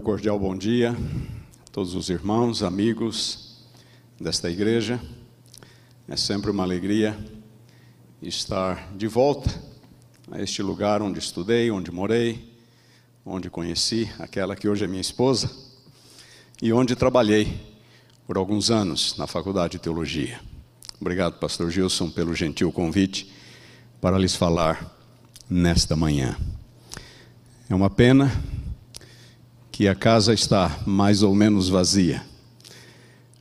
meu cordial bom dia a todos os irmãos, amigos desta igreja. É sempre uma alegria estar de volta a este lugar onde estudei, onde morei, onde conheci aquela que hoje é minha esposa e onde trabalhei por alguns anos na Faculdade de Teologia. Obrigado, Pastor Gilson, pelo gentil convite para lhes falar nesta manhã. É uma pena que a casa está mais ou menos vazia.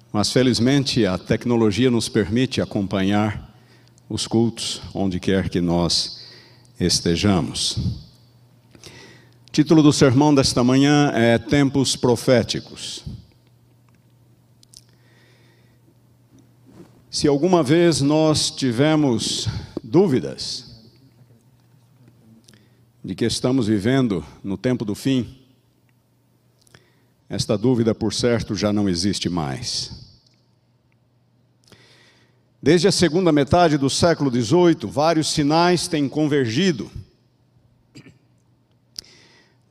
Mas felizmente a tecnologia nos permite acompanhar os cultos onde quer que nós estejamos. O título do sermão desta manhã é Tempos Proféticos. Se alguma vez nós tivemos dúvidas de que estamos vivendo no tempo do fim, esta dúvida, por certo, já não existe mais. Desde a segunda metade do século XVIII, vários sinais têm convergido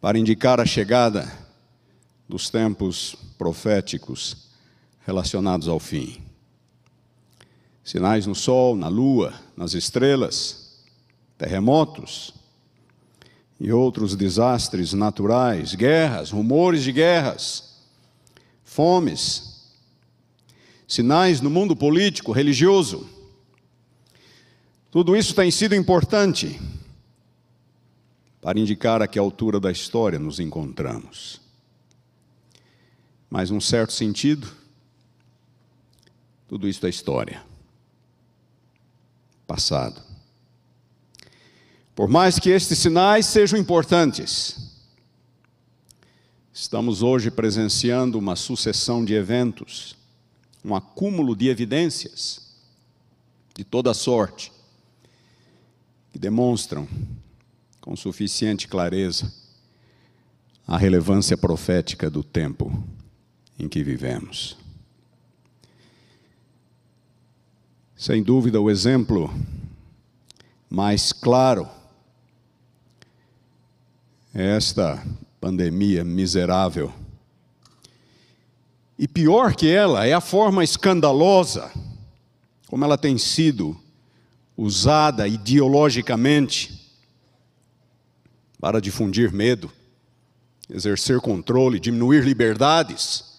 para indicar a chegada dos tempos proféticos relacionados ao fim. Sinais no sol, na lua, nas estrelas, terremotos, e outros desastres naturais, guerras, rumores de guerras, fomes, sinais no mundo político, religioso. Tudo isso tem sido importante para indicar a que altura da história nos encontramos. Mas, num certo sentido, tudo isso é história. Passado. Por mais que estes sinais sejam importantes, estamos hoje presenciando uma sucessão de eventos, um acúmulo de evidências de toda sorte, que demonstram com suficiente clareza a relevância profética do tempo em que vivemos. Sem dúvida, o exemplo mais claro esta pandemia miserável. E pior que ela é a forma escandalosa como ela tem sido usada ideologicamente para difundir medo, exercer controle, diminuir liberdades,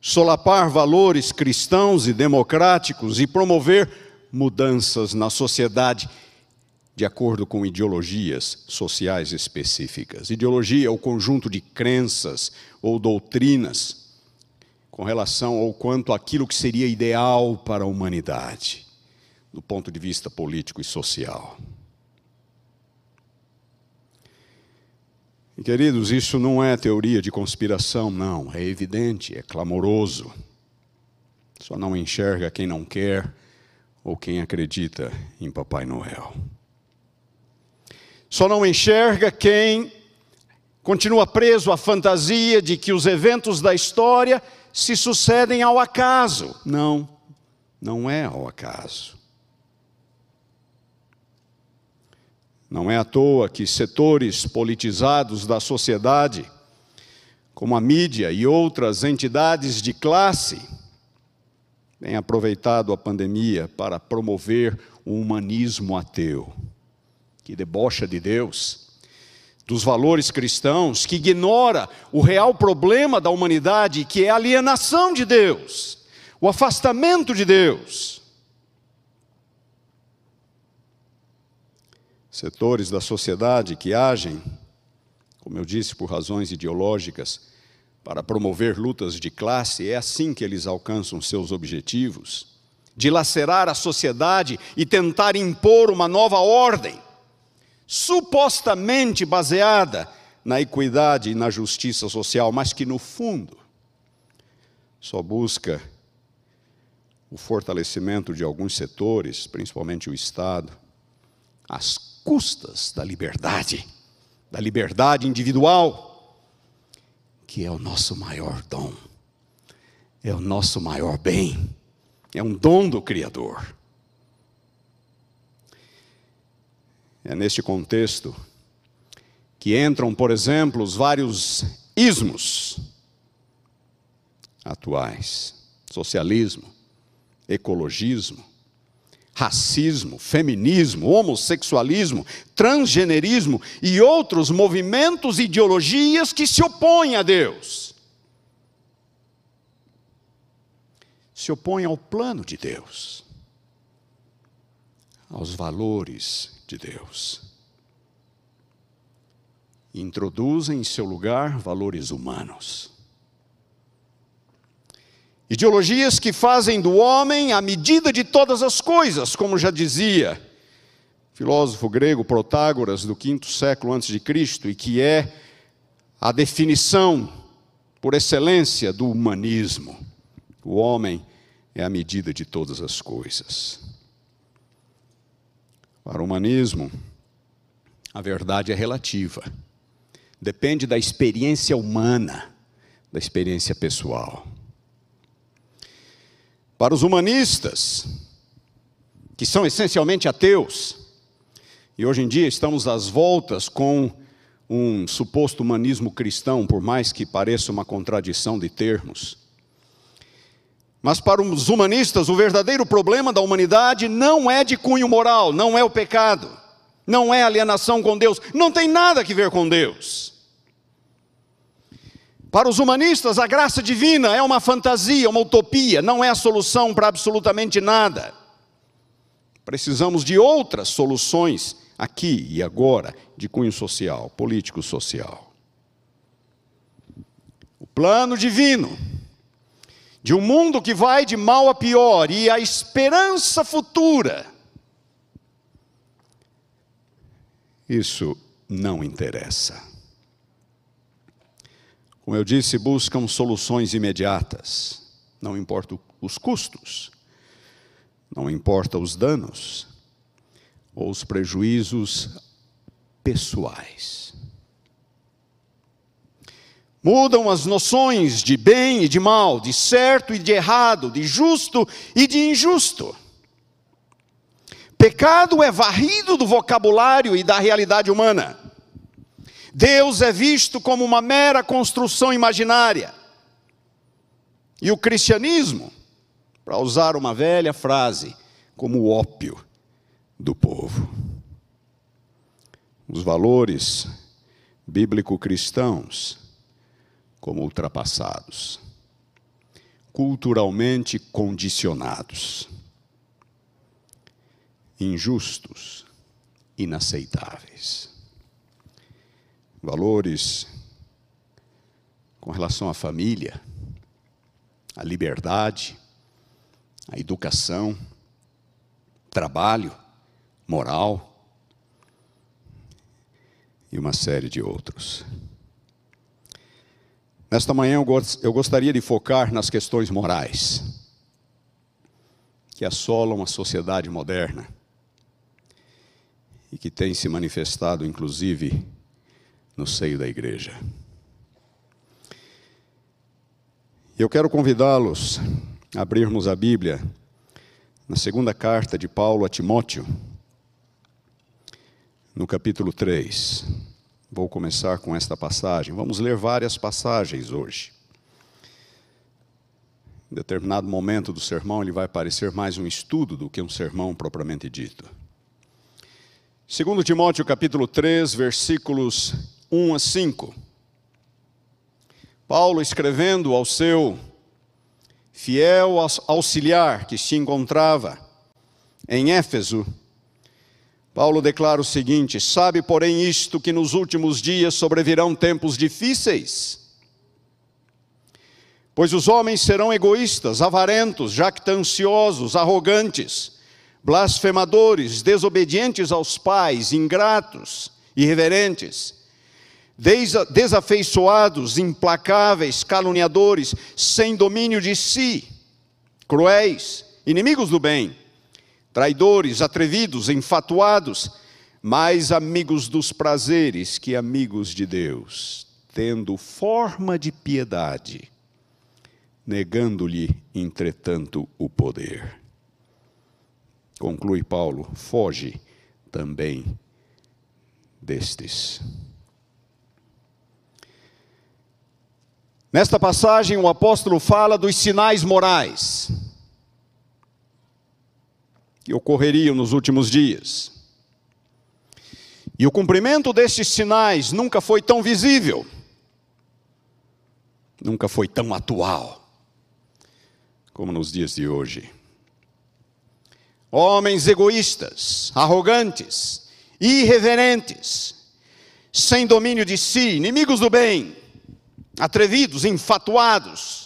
solapar valores cristãos e democráticos e promover mudanças na sociedade de acordo com ideologias sociais específicas. Ideologia é o conjunto de crenças ou doutrinas com relação ao quanto aquilo que seria ideal para a humanidade, do ponto de vista político e social. E, queridos, isso não é teoria de conspiração, não, é evidente, é clamoroso. Só não enxerga quem não quer ou quem acredita em Papai Noel. Só não enxerga quem continua preso à fantasia de que os eventos da história se sucedem ao acaso. Não, não é ao acaso. Não é à toa que setores politizados da sociedade, como a mídia e outras entidades de classe, têm aproveitado a pandemia para promover o humanismo ateu que debocha de Deus, dos valores cristãos, que ignora o real problema da humanidade, que é a alienação de Deus, o afastamento de Deus. Setores da sociedade que agem, como eu disse, por razões ideológicas, para promover lutas de classe, é assim que eles alcançam seus objetivos dilacerar a sociedade e tentar impor uma nova ordem supostamente baseada na equidade e na justiça social, mas que no fundo só busca o fortalecimento de alguns setores, principalmente o Estado, às custas da liberdade, da liberdade individual, que é o nosso maior dom, é o nosso maior bem, é um dom do Criador. É neste contexto que entram, por exemplo, os vários ismos atuais: socialismo, ecologismo, racismo, feminismo, homossexualismo, transgenerismo e outros movimentos e ideologias que se opõem a Deus. Se opõem ao plano de Deus, aos valores de Deus. Introduzem em seu lugar valores humanos. Ideologias que fazem do homem a medida de todas as coisas, como já dizia filósofo grego Protágoras do quinto século antes de Cristo, e que é a definição por excelência do humanismo. O homem é a medida de todas as coisas. Para o humanismo, a verdade é relativa. Depende da experiência humana, da experiência pessoal. Para os humanistas, que são essencialmente ateus, e hoje em dia estamos às voltas com um suposto humanismo cristão, por mais que pareça uma contradição de termos. Mas para os humanistas, o verdadeiro problema da humanidade não é de cunho moral, não é o pecado, não é alienação com Deus, não tem nada a ver com Deus. Para os humanistas, a graça divina é uma fantasia, uma utopia, não é a solução para absolutamente nada. Precisamos de outras soluções aqui e agora, de cunho social, político-social. O plano divino de um mundo que vai de mal a pior e a esperança futura. Isso não interessa. Como eu disse, buscam soluções imediatas, não importa os custos, não importa os danos ou os prejuízos pessoais. Mudam as noções de bem e de mal, de certo e de errado, de justo e de injusto. Pecado é varrido do vocabulário e da realidade humana. Deus é visto como uma mera construção imaginária. E o cristianismo, para usar uma velha frase, como o ópio do povo. Os valores bíblico-cristãos como ultrapassados, culturalmente condicionados, injustos, inaceitáveis valores com relação à família, à liberdade, à educação, trabalho, moral e uma série de outros. Nesta manhã eu gostaria de focar nas questões morais que assolam a sociedade moderna e que têm se manifestado, inclusive, no seio da igreja. Eu quero convidá-los a abrirmos a Bíblia na segunda carta de Paulo a Timóteo, no capítulo 3. Vou começar com esta passagem. Vamos ler várias passagens hoje. Em determinado momento do sermão, ele vai parecer mais um estudo do que um sermão propriamente dito. Segundo Timóteo capítulo 3, versículos 1 a 5. Paulo escrevendo ao seu fiel auxiliar que se encontrava em Éfeso, Paulo declara o seguinte: Sabe, porém, isto que nos últimos dias sobrevirão tempos difíceis. Pois os homens serão egoístas, avarentos, jactanciosos, arrogantes, blasfemadores, desobedientes aos pais, ingratos, irreverentes desafeiçoados, implacáveis, caluniadores, sem domínio de si, cruéis, inimigos do bem, traidores, atrevidos, enfatuados, mais amigos dos prazeres que amigos de Deus, tendo forma de piedade, negando-lhe, entretanto, o poder. Conclui Paulo: foge também destes. Nesta passagem, o apóstolo fala dos sinais morais que ocorreriam nos últimos dias. E o cumprimento destes sinais nunca foi tão visível, nunca foi tão atual como nos dias de hoje. Homens egoístas, arrogantes, irreverentes, sem domínio de si, inimigos do bem, atrevidos, enfatuados,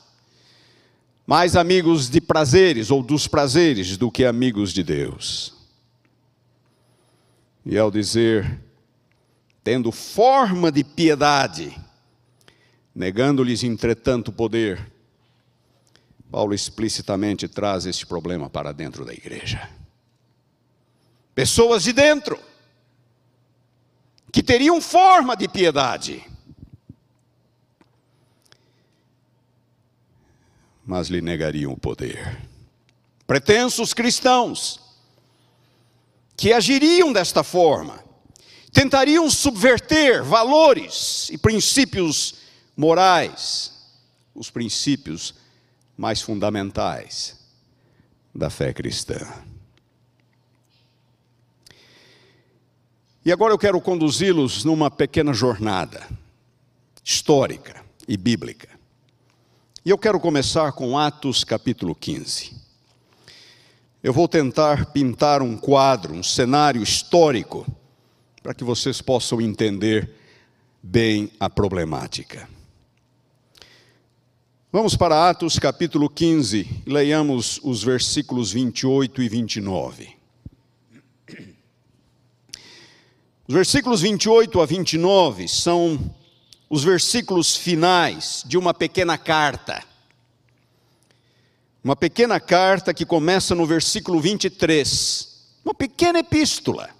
mais amigos de prazeres ou dos prazeres do que amigos de Deus. E ao dizer, tendo forma de piedade, negando-lhes entretanto poder, Paulo explicitamente traz este problema para dentro da igreja. Pessoas de dentro, que teriam forma de piedade, mas lhe negariam o poder. Pretensos cristãos, que agiriam desta forma, tentariam subverter valores e princípios morais, os princípios mais fundamentais da fé cristã. E agora eu quero conduzi-los numa pequena jornada histórica e bíblica. E eu quero começar com Atos capítulo 15. Eu vou tentar pintar um quadro, um cenário histórico, para que vocês possam entender bem a problemática. Vamos para Atos capítulo 15, leiamos os versículos 28 e 29. Os versículos 28 a 29 são os versículos finais de uma pequena carta. Uma pequena carta que começa no versículo 23. Uma pequena epístola.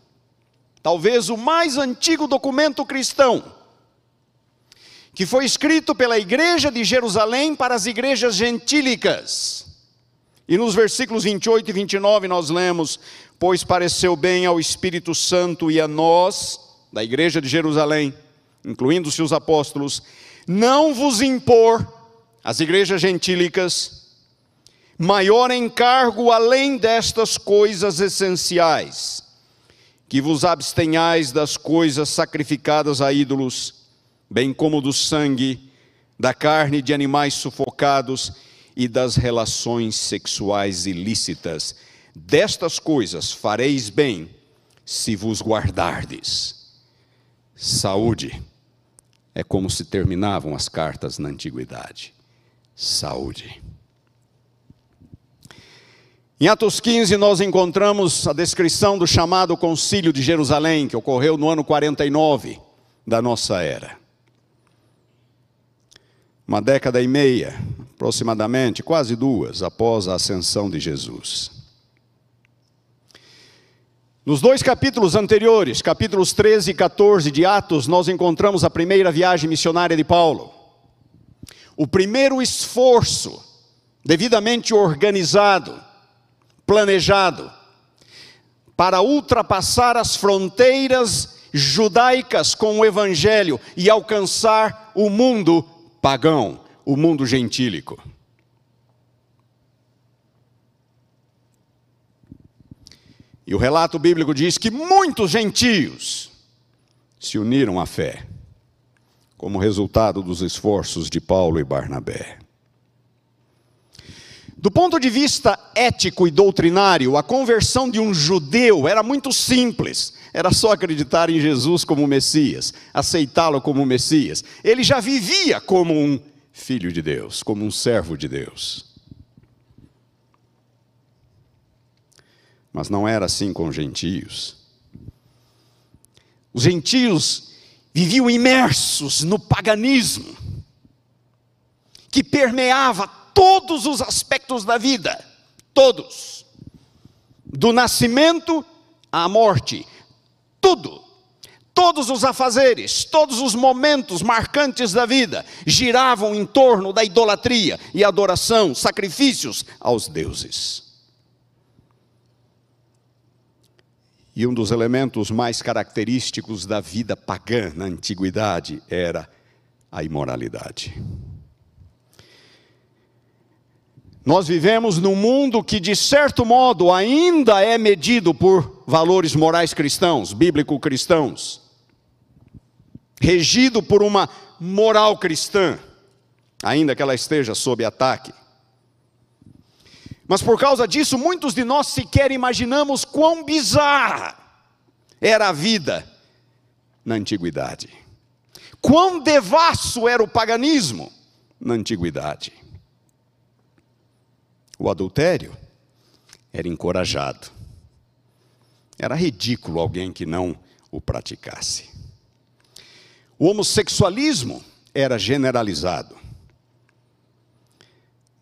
Talvez o mais antigo documento cristão. Que foi escrito pela igreja de Jerusalém para as igrejas gentílicas. E nos versículos 28 e 29 nós lemos: Pois pareceu bem ao Espírito Santo e a nós, da igreja de Jerusalém, incluindo seus apóstolos, não vos impor, as igrejas gentílicas, maior encargo além destas coisas essenciais, que vos abstenhais das coisas sacrificadas a ídolos, bem como do sangue, da carne de animais sufocados e das relações sexuais ilícitas. Destas coisas fareis bem, se vos guardardes. Saúde é como se terminavam as cartas na antiguidade. Saúde. Em Atos 15, nós encontramos a descrição do chamado Concílio de Jerusalém, que ocorreu no ano 49 da nossa era. Uma década e meia, aproximadamente, quase duas, após a ascensão de Jesus. Nos dois capítulos anteriores, capítulos 13 e 14 de Atos, nós encontramos a primeira viagem missionária de Paulo. O primeiro esforço, devidamente organizado, planejado, para ultrapassar as fronteiras judaicas com o Evangelho e alcançar o mundo pagão, o mundo gentílico. E o relato bíblico diz que muitos gentios se uniram à fé, como resultado dos esforços de Paulo e Barnabé. Do ponto de vista ético e doutrinário, a conversão de um judeu era muito simples. Era só acreditar em Jesus como Messias, aceitá-lo como Messias. Ele já vivia como um filho de Deus, como um servo de Deus. Mas não era assim com os gentios. Os gentios viviam imersos no paganismo, que permeava todos os aspectos da vida, todos, do nascimento à morte, tudo, todos os afazeres, todos os momentos marcantes da vida giravam em torno da idolatria e adoração, sacrifícios aos deuses. E um dos elementos mais característicos da vida pagã na antiguidade era a imoralidade. Nós vivemos num mundo que, de certo modo, ainda é medido por valores morais cristãos, bíblico-cristãos, regido por uma moral cristã, ainda que ela esteja sob ataque. Mas por causa disso, muitos de nós sequer imaginamos quão bizarra era a vida na antiguidade. Quão devasso era o paganismo na antiguidade. O adultério era encorajado. Era ridículo alguém que não o praticasse. O homossexualismo era generalizado.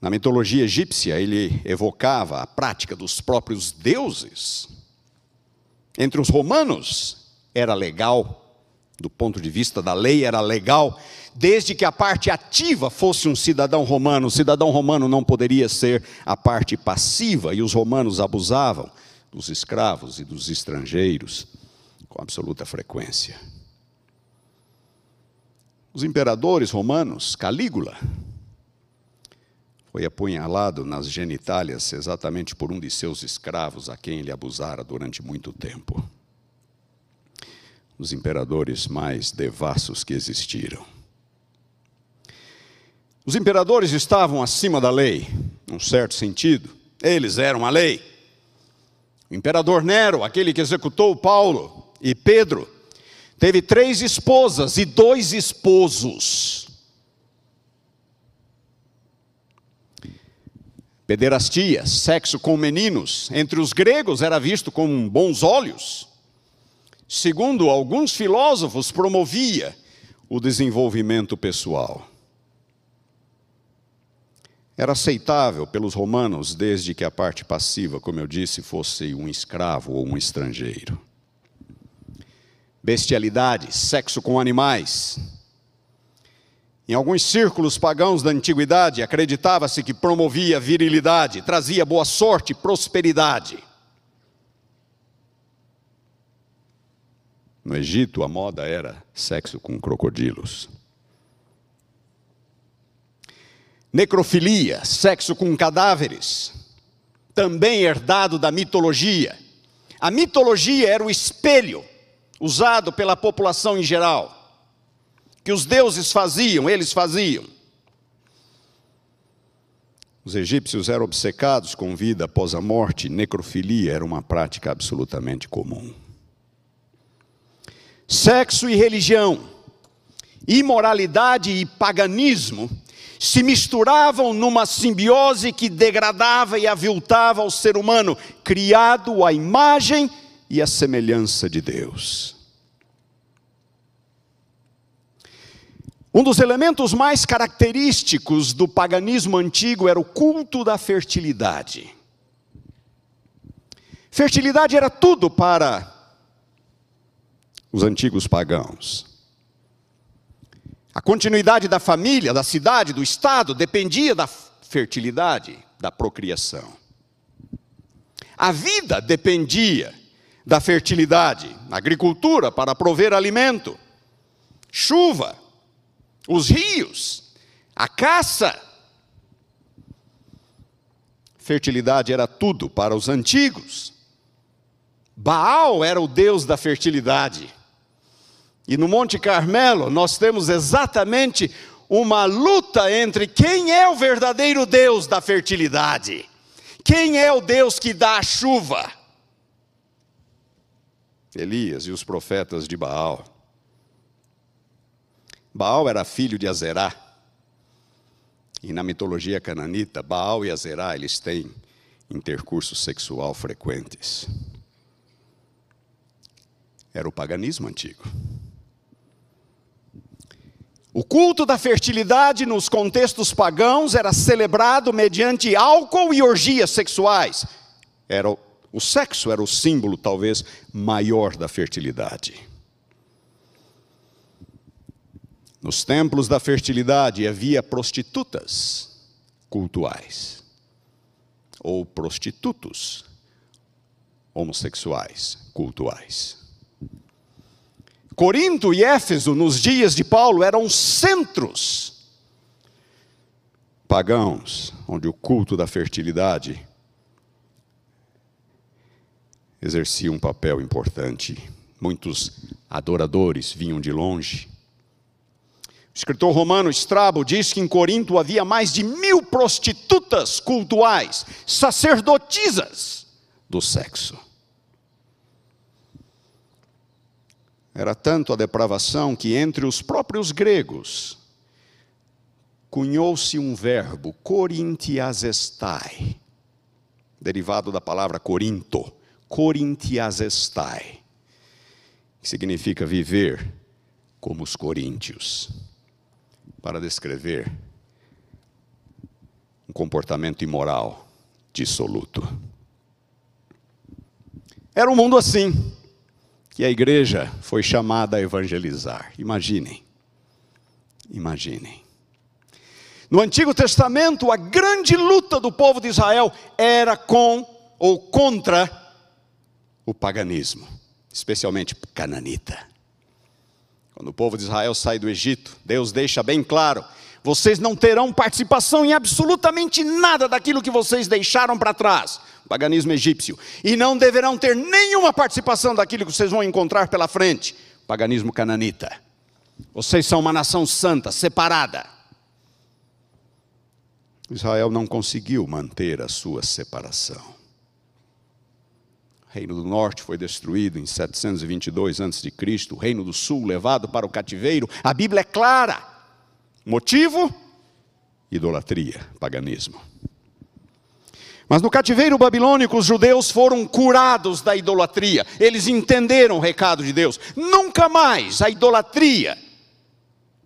Na mitologia egípcia, ele evocava a prática dos próprios deuses. Entre os romanos, era legal, do ponto de vista da lei, era legal desde que a parte ativa fosse um cidadão romano. O cidadão romano não poderia ser a parte passiva, e os romanos abusavam dos escravos e dos estrangeiros com absoluta frequência. Os imperadores romanos, Calígula, foi apunhalado nas genitálias exatamente por um de seus escravos, a quem ele abusara durante muito tempo. Os imperadores mais devassos que existiram. Os imperadores estavam acima da lei, num certo sentido. Eles eram a lei. O imperador Nero, aquele que executou Paulo e Pedro, teve três esposas e dois esposos. Pederastia, sexo com meninos, entre os gregos era visto com bons olhos. Segundo alguns filósofos, promovia o desenvolvimento pessoal era aceitável pelos romanos desde que a parte passiva, como eu disse, fosse um escravo ou um estrangeiro. Bestialidade, sexo com animais. Em alguns círculos pagãos da antiguidade, acreditava-se que promovia virilidade, trazia boa sorte, prosperidade. No Egito, a moda era sexo com crocodilos. Necrofilia, sexo com cadáveres, também herdado da mitologia. A mitologia era o espelho usado pela população em geral, que os deuses faziam, eles faziam. Os egípcios eram obcecados com vida após a morte, necrofilia era uma prática absolutamente comum. Sexo e religião, imoralidade e paganismo se misturavam numa simbiose que degradava e aviltava o ser humano, criado à imagem e à semelhança de Deus. Um dos elementos mais característicos do paganismo antigo era o culto da fertilidade. Fertilidade era tudo para os antigos pagãos. A continuidade da família, da cidade, do estado dependia da fertilidade, da procriação. A vida dependia da fertilidade, agricultura para prover alimento, chuva, os rios, a caça. Fertilidade era tudo para os antigos. Baal era o deus da fertilidade. E no Monte Carmelo nós temos exatamente uma luta entre quem é o verdadeiro Deus da fertilidade, quem é o Deus que dá a chuva. Elias e os profetas de Baal. Baal era filho de Azerá. E na mitologia cananita, Baal e Azerá, eles têm intercurso sexual frequentes. Era o paganismo antigo. O culto da fertilidade nos contextos pagãos era celebrado mediante álcool e orgias sexuais. Era o, o sexo era o símbolo talvez maior da fertilidade. Nos templos da fertilidade havia prostitutas cultuais ou prostitutos homossexuais cultuais. Corinto e Éfeso, nos dias de Paulo, eram centros pagãos, onde o culto da fertilidade exercia um papel importante. Muitos adoradores vinham de longe. O escritor romano Estrabo diz que em Corinto havia mais de mil prostitutas cultuais, sacerdotisas do sexo. Era tanto a depravação que entre os próprios gregos cunhou-se um verbo, corintiasestai, derivado da palavra corinto, corintiasestai, que significa viver como os coríntios, para descrever um comportamento imoral dissoluto. Era um mundo assim que a igreja foi chamada a evangelizar. Imaginem. Imaginem. No Antigo Testamento, a grande luta do povo de Israel era com ou contra o paganismo, especialmente cananita. Quando o povo de Israel sai do Egito, Deus deixa bem claro: vocês não terão participação em absolutamente nada daquilo que vocês deixaram para trás, o paganismo egípcio, e não deverão ter nenhuma participação daquilo que vocês vão encontrar pela frente, o paganismo cananita. Vocês são uma nação santa, separada. Israel não conseguiu manter a sua separação. Reino do Norte foi destruído em 722 a.C., o Reino do Sul levado para o cativeiro. A Bíblia é clara. Motivo? Idolatria, paganismo. Mas no cativeiro babilônico, os judeus foram curados da idolatria. Eles entenderam o recado de Deus. Nunca mais a idolatria,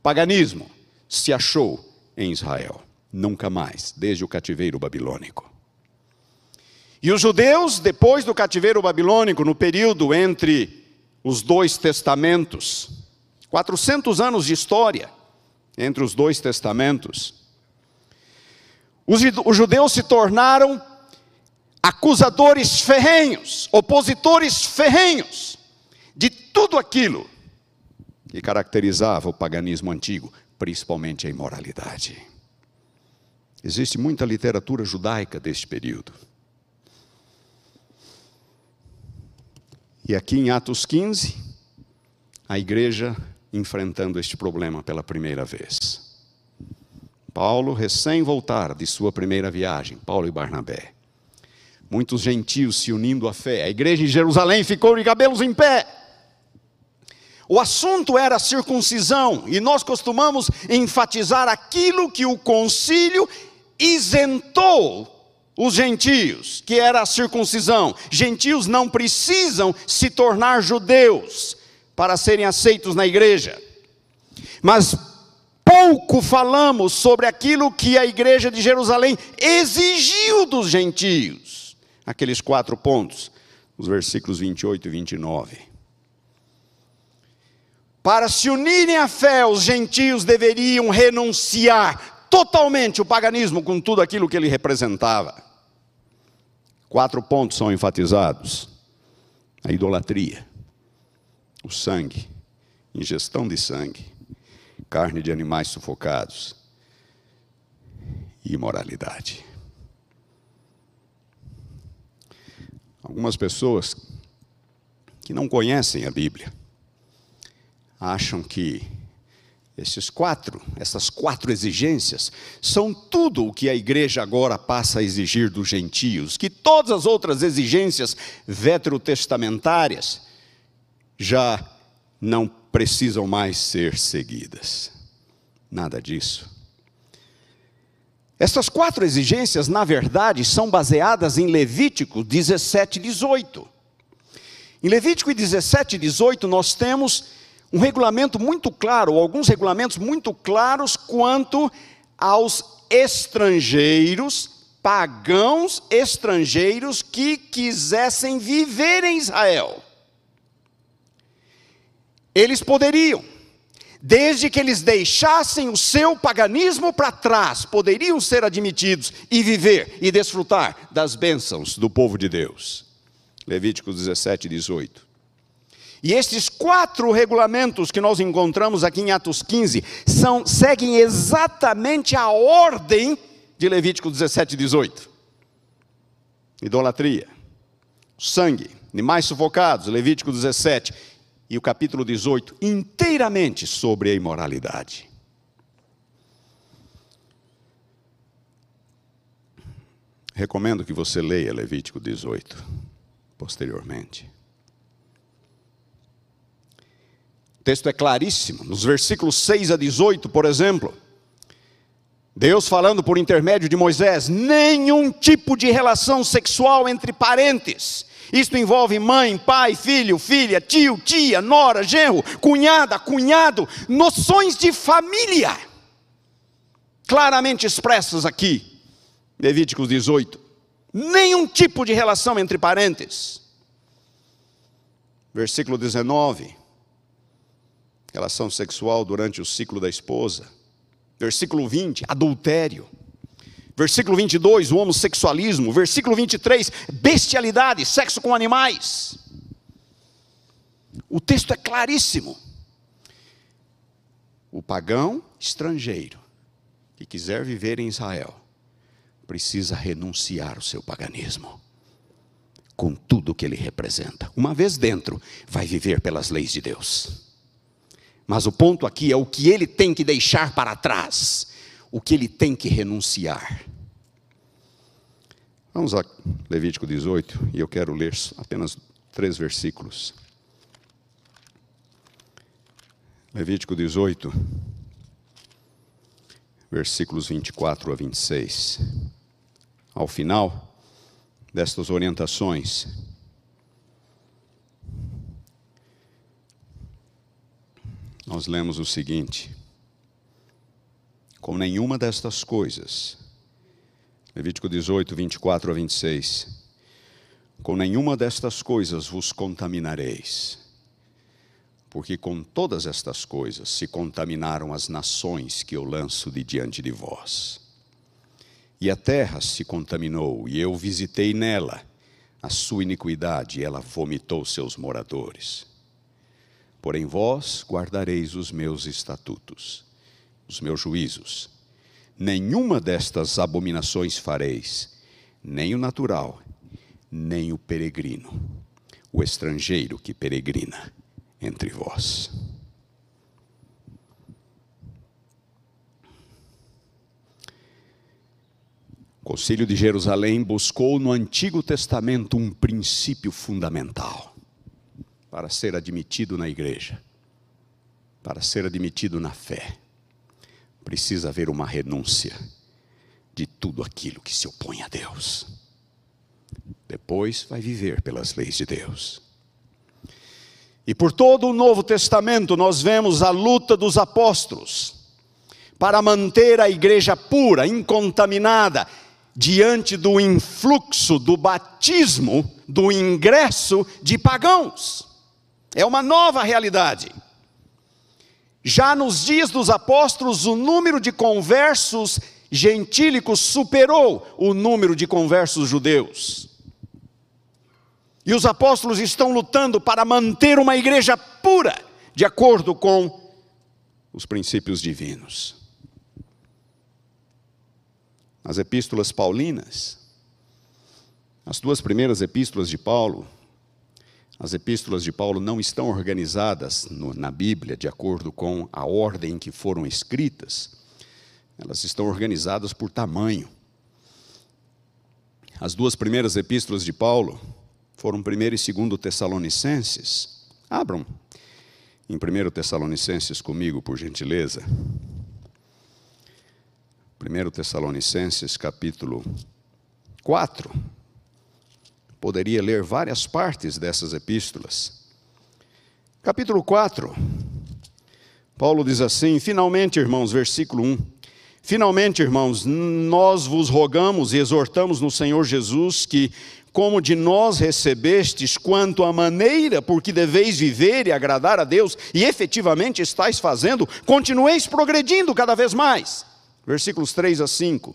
paganismo, se achou em Israel. Nunca mais, desde o cativeiro babilônico. E os judeus, depois do cativeiro babilônico, no período entre os dois testamentos, 400 anos de história entre os dois testamentos, os, judeus se tornaram acusadores ferrenhos, opositores ferrenhos de tudo aquilo que caracterizava o paganismo antigo, principalmente a imoralidade. Existe muita literatura judaica deste período. E aqui em Atos 15, a igreja enfrentando este problema pela primeira vez. Paulo, recém-voltar de sua primeira viagem, Paulo e Barnabé. Muitos gentios se unindo à fé. A igreja em Jerusalém ficou de cabelos em pé. O assunto era circuncisão, e nós costumamos enfatizar aquilo que o concílio isentou os gentios, que era a circuncisão. Gentios não precisam se tornar judeus para serem aceitos na igreja. Mas pouco falamos sobre aquilo que a igreja de Jerusalém exigiu dos gentios. Aqueles quatro pontos, os versículos 28 e 29. Para se unirem à fé, os gentios deveriam renunciar totalmente o paganismo com tudo aquilo que ele representava. Quatro pontos são enfatizados: a idolatria, o sangue, ingestão de sangue, carne de animais sufocados e imoralidade. Algumas pessoas que não conhecem a Bíblia acham que esses quatro, essas quatro exigências, são tudo o que a igreja agora passa a exigir dos gentios, que todas as outras exigências veterotestamentárias já não precisam mais ser seguidas. Nada disso. Essas quatro exigências, na verdade, são baseadas em Levítico 17, 18. Em Levítico 17, 18, nós temos um regulamento muito claro, alguns regulamentos muito claros quanto aos estrangeiros, pagãos estrangeiros que quisessem viver em Israel. Eles poderiam, desde que eles deixassem o seu paganismo para trás, poderiam ser admitidos e viver e desfrutar das bênçãos do povo de Deus. Levítico 17, 18. E estes quatro regulamentos que nós encontramos aqui em Atos 15 são, seguem exatamente a ordem de Levítico 17 e 18? Idolatria. Sangue, animais sufocados, Levítico 17. E o capítulo 18, inteiramente sobre a imoralidade. Recomendo que você leia Levítico 18 posteriormente. O texto é claríssimo, nos versículos 6 a 18, por exemplo. Deus falando por intermédio de Moisés: nenhum tipo de relação sexual entre parentes. Isto envolve mãe, pai, filho, filha, tio, tia, nora, genro, cunhada, cunhado, noções de família. Claramente expressas aqui. Levíticos 18. Nenhum tipo de relação entre parentes. Versículo 19. Relação sexual durante o ciclo da esposa. Versículo 20, adultério. Versículo 22, o homossexualismo. Versículo 23, bestialidade, sexo com animais. O texto é claríssimo. O pagão estrangeiro que quiser viver em Israel precisa renunciar ao seu paganismo, com tudo que ele representa. Uma vez dentro, vai viver pelas leis de Deus. Mas o ponto aqui é o que ele tem que deixar para trás, o que ele tem que renunciar. Vamos a Levítico 18, e eu quero ler apenas três versículos. Levítico 18, versículos 24 a 26 ao final destas orientações. Nós lemos o seguinte: com nenhuma destas coisas, Levítico 18, 24 a 26, com nenhuma destas coisas vos contaminareis, porque com todas estas coisas se contaminaram as nações que eu lanço de diante de vós. E a terra se contaminou, e eu visitei nela a sua iniquidade, e ela vomitou seus moradores. Porém, vós guardareis os meus estatutos, os meus juízos. Nenhuma destas abominações fareis, nem o natural, nem o peregrino, o estrangeiro que peregrina entre vós. O Concílio de Jerusalém buscou no Antigo Testamento um princípio fundamental para ser admitido na igreja, para ser admitido na fé. Precisa haver uma renúncia de tudo aquilo que se opõe a Deus. Depois vai viver pelas leis de Deus. E por todo o Novo Testamento nós vemos a luta dos apóstolos para manter a igreja pura, incontaminada, diante do influxo do batismo, do ingresso de pagãos. É uma nova realidade. Já nos dias dos apóstolos, o número de conversos gentílicos superou o número de conversos judeus. E os apóstolos estão lutando para manter uma igreja pura, de acordo com os princípios divinos as epístolas paulinas, as duas primeiras epístolas de Paulo, as epístolas de Paulo não estão organizadas no, na Bíblia de acordo com a ordem em que foram escritas, elas estão organizadas por tamanho. As duas primeiras epístolas de Paulo foram 1 e 2 Tessalonicenses. Abram em 1 Tessalonicenses comigo, por gentileza. 1 Tessalonicenses capítulo 4. Poderia ler várias partes dessas epístolas. Capítulo 4. Paulo diz assim: Finalmente, irmãos, versículo 1. Finalmente, irmãos, nós vos rogamos e exortamos no Senhor Jesus que, como de nós recebestes, quanto à maneira por que deveis viver e agradar a Deus, e efetivamente estáis fazendo, continueis progredindo cada vez mais versículos 3 a 5.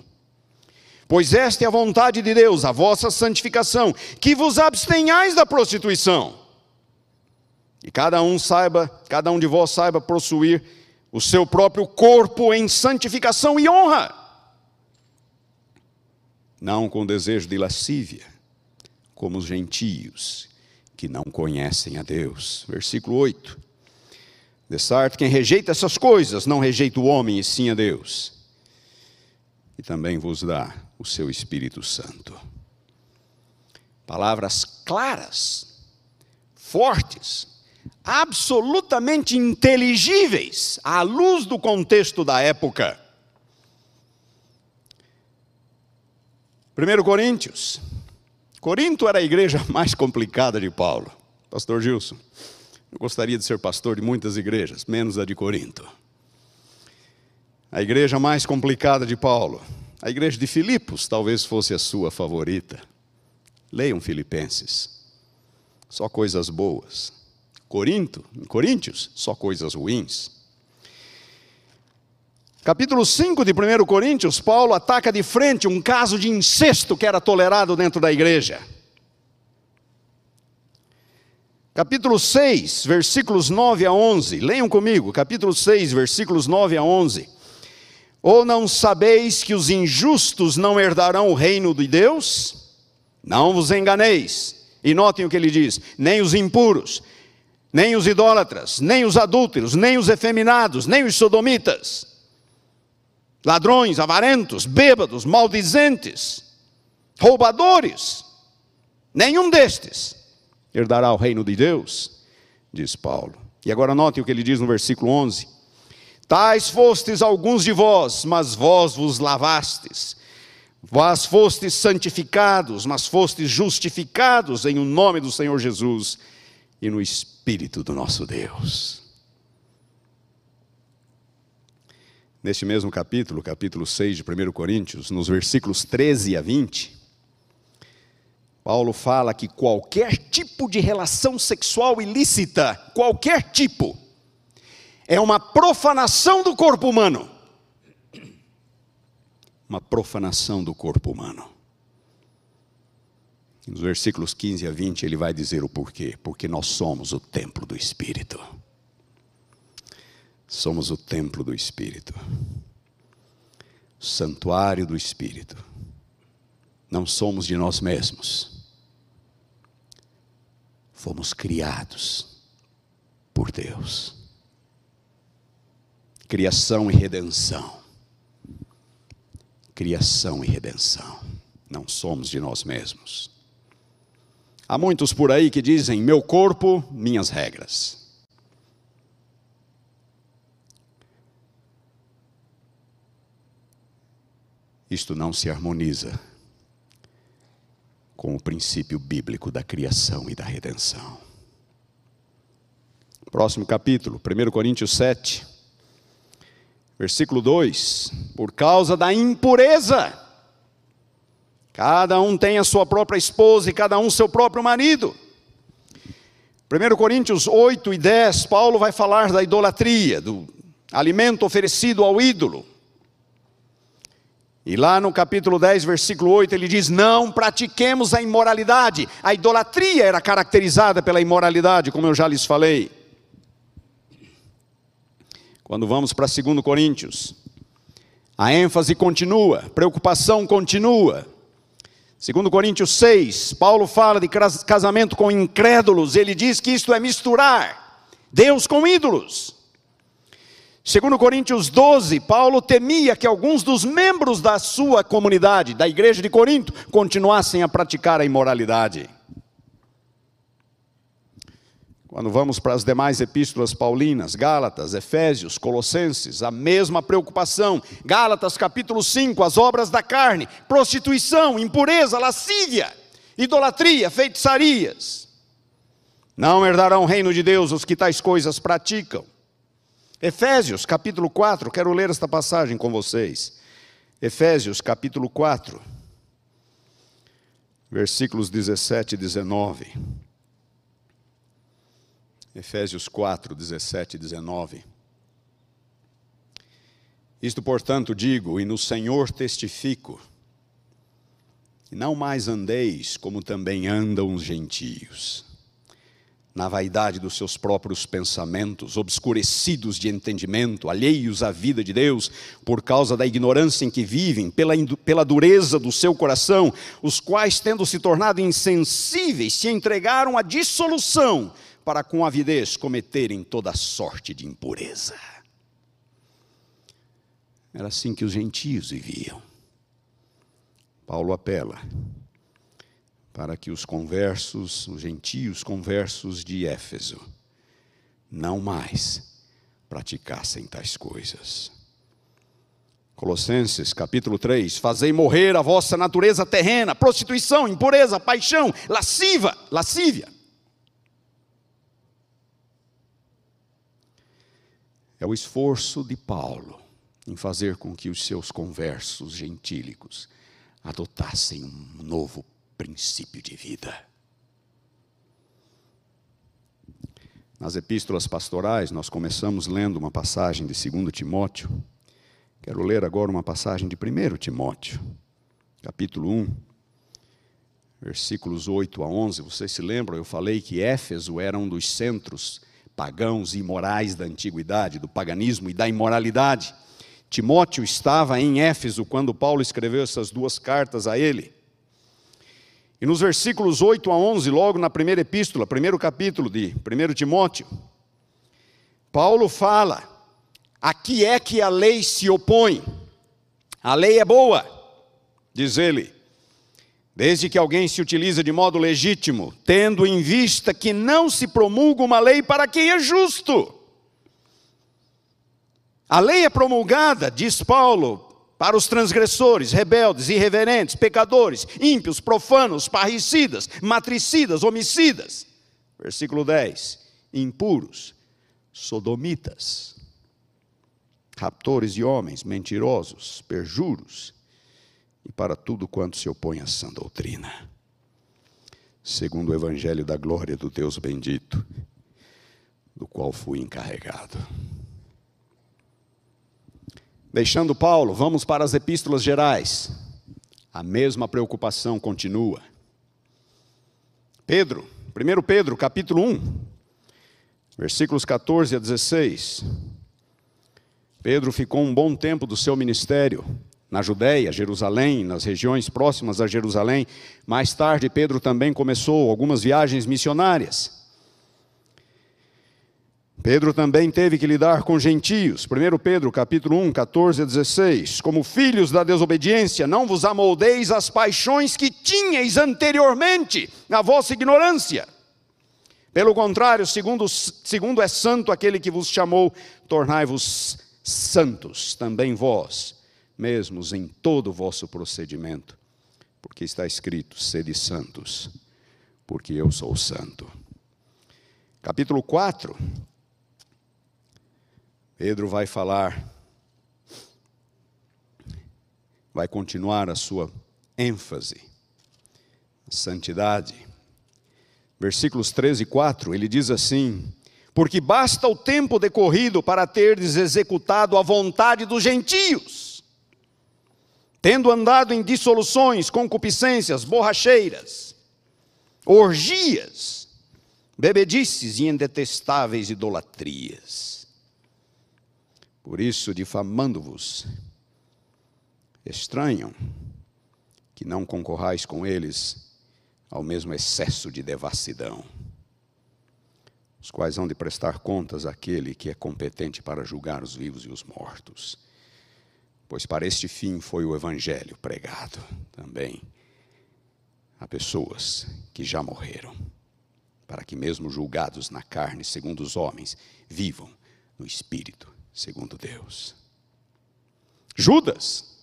Pois esta é a vontade de Deus, a vossa santificação, que vos abstenhais da prostituição. E cada um saiba, cada um de vós saiba possuir o seu próprio corpo em santificação e honra. não com desejo de lascívia, como os gentios que não conhecem a Deus. Versículo 8. De certo, quem rejeita essas coisas não rejeita o homem e sim a Deus. E também vos dá o seu Espírito Santo. Palavras claras, fortes, absolutamente inteligíveis à luz do contexto da época. 1 Coríntios. Corinto era a igreja mais complicada de Paulo. Pastor Gilson, eu gostaria de ser pastor de muitas igrejas, menos a de Corinto. A igreja mais complicada de Paulo. A igreja de Filipos talvez fosse a sua favorita. Leiam Filipenses. Só coisas boas. Corinto, em Coríntios, só coisas ruins. Capítulo 5 de 1 Coríntios, Paulo ataca de frente um caso de incesto que era tolerado dentro da igreja. Capítulo 6, versículos 9 a 11. Leiam comigo, capítulo 6, versículos 9 a 11. Ou não sabeis que os injustos não herdarão o reino de Deus? Não vos enganeis. E notem o que ele diz: nem os impuros, nem os idólatras, nem os adúlteros, nem os efeminados, nem os sodomitas, ladrões, avarentos, bêbados, maldizentes, roubadores, nenhum destes herdará o reino de Deus, diz Paulo. E agora note o que ele diz no versículo 11: Tais fostes alguns de vós, mas vós vos lavastes. Vós fostes santificados, mas fostes justificados em o nome do Senhor Jesus e no Espírito do nosso Deus. Neste mesmo capítulo, capítulo 6 de 1 Coríntios, nos versículos 13 a 20, Paulo fala que qualquer tipo de relação sexual ilícita, qualquer tipo, é uma profanação do corpo humano. Uma profanação do corpo humano. Nos versículos 15 a 20 ele vai dizer o porquê. Porque nós somos o templo do Espírito. Somos o templo do Espírito. Santuário do Espírito. Não somos de nós mesmos. Fomos criados por Deus. Criação e redenção. Criação e redenção. Não somos de nós mesmos. Há muitos por aí que dizem: meu corpo, minhas regras. Isto não se harmoniza com o princípio bíblico da criação e da redenção. Próximo capítulo, 1 Coríntios 7, versículo 2: Por causa da impureza, Cada um tem a sua própria esposa e cada um seu próprio marido. 1 Coríntios 8 e 10, Paulo vai falar da idolatria, do alimento oferecido ao ídolo. E lá no capítulo 10, versículo 8, ele diz: Não pratiquemos a imoralidade. A idolatria era caracterizada pela imoralidade, como eu já lhes falei. Quando vamos para 2 Coríntios, a ênfase continua, preocupação continua. Segundo Coríntios 6, Paulo fala de casamento com incrédulos, ele diz que isto é misturar Deus com ídolos. Segundo Coríntios 12, Paulo temia que alguns dos membros da sua comunidade, da igreja de Corinto, continuassem a praticar a imoralidade. Quando vamos para as demais epístolas paulinas, Gálatas, Efésios, Colossenses, a mesma preocupação. Gálatas capítulo 5, as obras da carne, prostituição, impureza, lascívia, idolatria, feitiçarias. Não herdarão o reino de Deus os que tais coisas praticam. Efésios capítulo 4, quero ler esta passagem com vocês. Efésios capítulo 4, versículos 17 e 19. Efésios 4, 17 e 19. Isto, portanto, digo, e no Senhor testifico, que não mais andeis como também andam os gentios, na vaidade dos seus próprios pensamentos, obscurecidos de entendimento, alheios à vida de Deus, por causa da ignorância em que vivem, pela, pela dureza do seu coração, os quais, tendo se tornado insensíveis, se entregaram à dissolução, para com avidez cometerem toda sorte de impureza. Era assim que os gentios viviam. Paulo apela para que os conversos, os gentios conversos de Éfeso, não mais praticassem tais coisas. Colossenses capítulo 3: Fazei morrer a vossa natureza terrena, prostituição, impureza, paixão, lasciva, lascívia. É o esforço de Paulo em fazer com que os seus conversos gentílicos adotassem um novo princípio de vida. Nas epístolas pastorais, nós começamos lendo uma passagem de 2 Timóteo. Quero ler agora uma passagem de 1 Timóteo, capítulo 1, versículos 8 a 11. Vocês se lembram? Eu falei que Éfeso era um dos centros pagãos e imorais da antiguidade, do paganismo e da imoralidade. Timóteo estava em Éfeso quando Paulo escreveu essas duas cartas a ele. E nos versículos 8 a 11, logo na primeira epístola, primeiro capítulo de 1 Timóteo, Paulo fala: a que é que a lei se opõe? A lei é boa, diz ele, desde que alguém se utiliza de modo legítimo, tendo em vista que não se promulga uma lei para quem é justo. A lei é promulgada, diz Paulo, para os transgressores, rebeldes, irreverentes, pecadores, ímpios, profanos, parricidas, matricidas, homicidas. Versículo 10: impuros, sodomitas, raptores de homens, mentirosos, perjuros, e para tudo quanto se opõe à sã doutrina. Segundo o evangelho da glória do Deus bendito, do qual fui encarregado. Deixando Paulo, vamos para as epístolas gerais. A mesma preocupação continua. Pedro, 1 Pedro, capítulo 1, versículos 14 a 16. Pedro ficou um bom tempo do seu ministério na Judéia, Jerusalém, nas regiões próximas a Jerusalém. Mais tarde, Pedro também começou algumas viagens missionárias. Pedro também teve que lidar com gentios. 1 Pedro, capítulo 1, 14 a 16. Como filhos da desobediência, não vos amoldeis às paixões que tinhais anteriormente, na vossa ignorância. Pelo contrário, segundo, segundo é santo aquele que vos chamou, tornai-vos santos também vós, mesmos em todo o vosso procedimento. Porque está escrito: sede santos, porque eu sou santo. Capítulo 4, Pedro vai falar, vai continuar a sua ênfase, santidade. Versículos 13 e 4, ele diz assim: Porque basta o tempo decorrido para teres executado a vontade dos gentios, tendo andado em dissoluções, concupiscências, borracheiras, orgias, bebedices e indetestáveis idolatrias por isso, difamando-vos, estranham que não concorrais com eles ao mesmo excesso de devassidão, os quais hão de prestar contas àquele que é competente para julgar os vivos e os mortos. Pois para este fim foi o Evangelho pregado também a pessoas que já morreram, para que, mesmo julgados na carne, segundo os homens, vivam no espírito segundo Deus. Judas,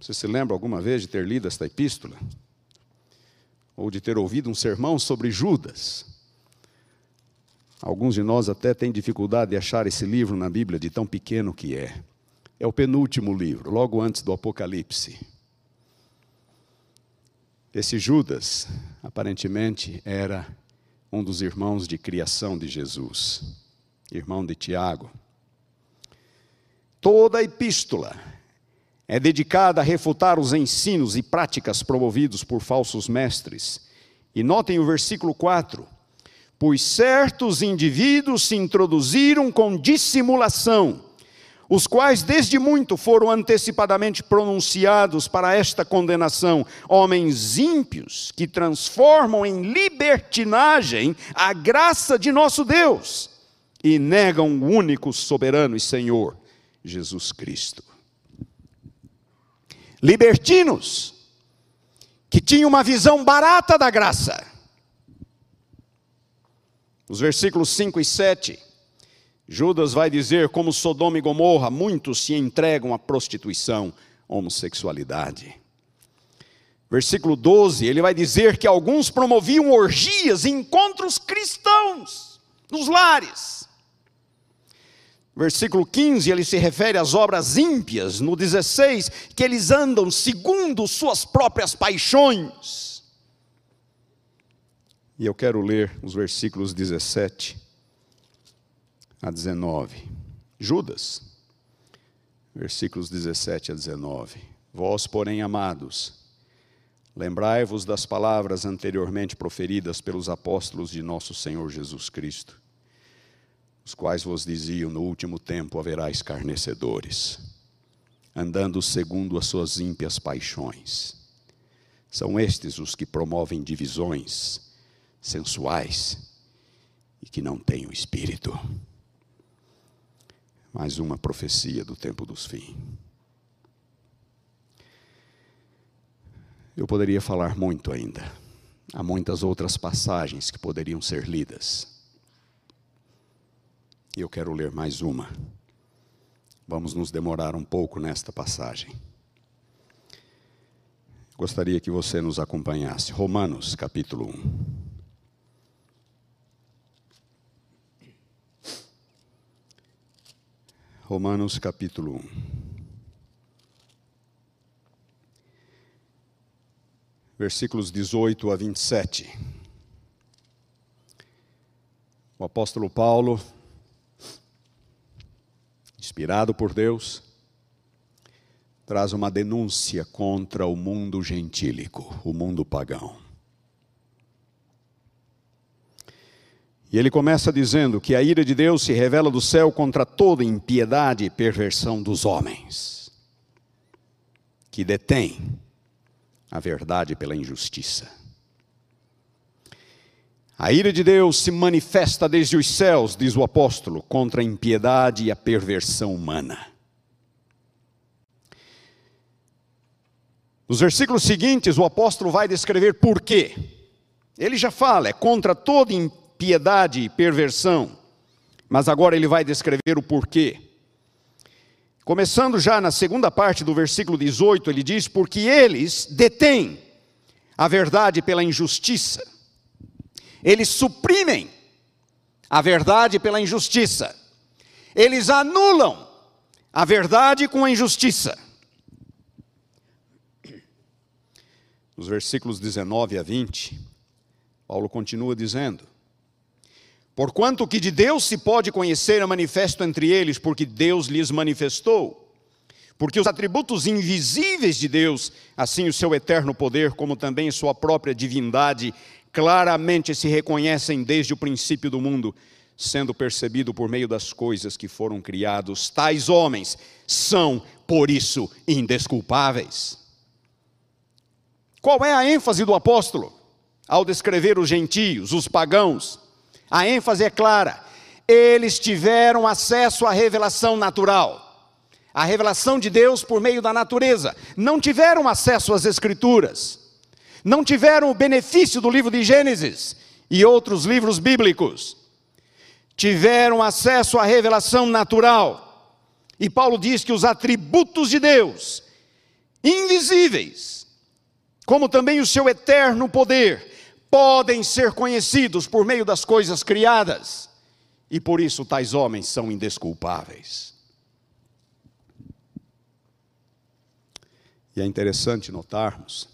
você se lembra alguma vez de ter lido esta epístola? Ou de ter ouvido um sermão sobre Judas? Alguns de nós até têm dificuldade de achar esse livro na Bíblia, de tão pequeno que é. É o penúltimo livro, logo antes do Apocalipse. Esse Judas, aparentemente, era um dos irmãos de criação de Jesus, irmão de Tiago. Toda a epístola é dedicada a refutar os ensinos e práticas promovidos por falsos mestres. E notem o versículo 4: pois certos indivíduos se introduziram com dissimulação, os quais desde muito foram antecipadamente pronunciados para esta condenação, homens ímpios que transformam em libertinagem a graça de nosso Deus e negam o único soberano e Senhor, Jesus Cristo. Libertinos que tinham uma visão barata da graça os versículos 5 e 7, Judas vai dizer como Sodoma e Gomorra, muitos se entregam à prostituição, homossexualidade. Versículo 12, ele vai dizer que alguns promoviam orgias e encontros cristãos nos lares. Versículo 15, ele se refere às obras ímpias. No 16, que eles andam segundo suas próprias paixões. E eu quero ler os versículos 17 a 19. Judas, versículos 17 a 19. Vós, porém, amados, lembrai-vos das palavras anteriormente proferidas pelos apóstolos de nosso Senhor Jesus Cristo, os quais vos diziam: No último tempo haverá escarnecedores, andando segundo as suas ímpias paixões. São estes os que promovem divisões sensuais e que não têm o espírito. Mais uma profecia do tempo dos fins. Eu poderia falar muito ainda. Há muitas outras passagens que poderiam ser lidas. E eu quero ler mais uma. Vamos nos demorar um pouco nesta passagem. Gostaria que você nos acompanhasse. Romanos, capítulo 1. Romanos capítulo 1. Versículos 18 a 27. O apóstolo Paulo, inspirado por Deus, traz uma denúncia contra o mundo gentílico, o mundo pagão. E ele começa dizendo que a ira de Deus se revela do céu contra toda impiedade e perversão dos homens, que detém a verdade pela injustiça. A ira de Deus se manifesta desde os céus, diz o apóstolo, contra a impiedade e a perversão humana. Nos versículos seguintes, o apóstolo vai descrever por quê. Ele já fala, é contra toda impiedade piedade e perversão. Mas agora ele vai descrever o porquê. Começando já na segunda parte do versículo 18, ele diz: Porque eles detêm a verdade pela injustiça, eles suprimem a verdade pela injustiça, eles anulam a verdade com a injustiça. Nos versículos 19 a 20, Paulo continua dizendo: Porquanto que de Deus se pode conhecer é manifesto entre eles, porque Deus lhes manifestou. Porque os atributos invisíveis de Deus, assim o seu eterno poder, como também sua própria divindade, claramente se reconhecem desde o princípio do mundo, sendo percebido por meio das coisas que foram criados. Tais homens são, por isso, indesculpáveis. Qual é a ênfase do apóstolo ao descrever os gentios, os pagãos? A ênfase é clara. Eles tiveram acesso à revelação natural. A revelação de Deus por meio da natureza. Não tiveram acesso às Escrituras. Não tiveram o benefício do livro de Gênesis e outros livros bíblicos. Tiveram acesso à revelação natural. E Paulo diz que os atributos de Deus, invisíveis, como também o seu eterno poder, podem ser conhecidos por meio das coisas criadas, e por isso tais homens são indesculpáveis. E é interessante notarmos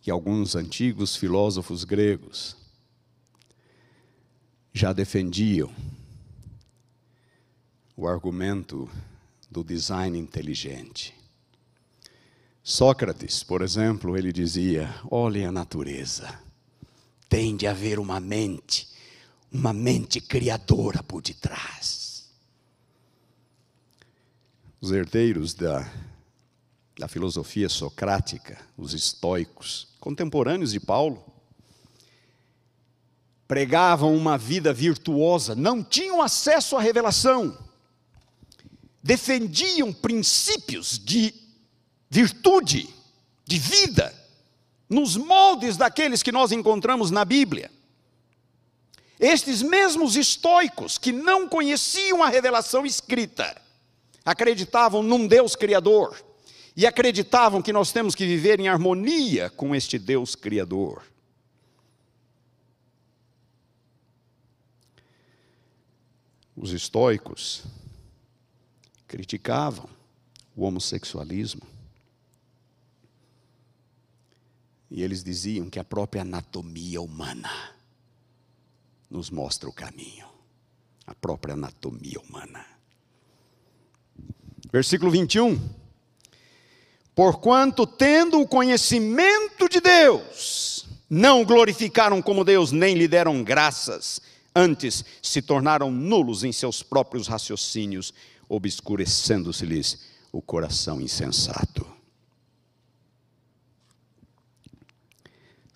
que alguns antigos filósofos gregos já defendiam o argumento do design inteligente. Sócrates, por exemplo, ele dizia: olhem a natureza, tem de haver uma mente, uma mente criadora por detrás. Os herdeiros da, da filosofia socrática, os estoicos, contemporâneos de Paulo, pregavam uma vida virtuosa, não tinham acesso à revelação, defendiam princípios de virtude, de vida, nos moldes daqueles que nós encontramos na Bíblia. Estes mesmos estoicos que não conheciam a revelação escrita, acreditavam num Deus Criador e acreditavam que nós temos que viver em harmonia com este Deus Criador. Os estoicos criticavam o homossexualismo. E eles diziam que a própria anatomia humana nos mostra o caminho. A própria anatomia humana. Versículo 21. Porquanto, tendo o conhecimento de Deus, não glorificaram como Deus, nem lhe deram graças, antes se tornaram nulos em seus próprios raciocínios, obscurecendo-se-lhes o coração insensato.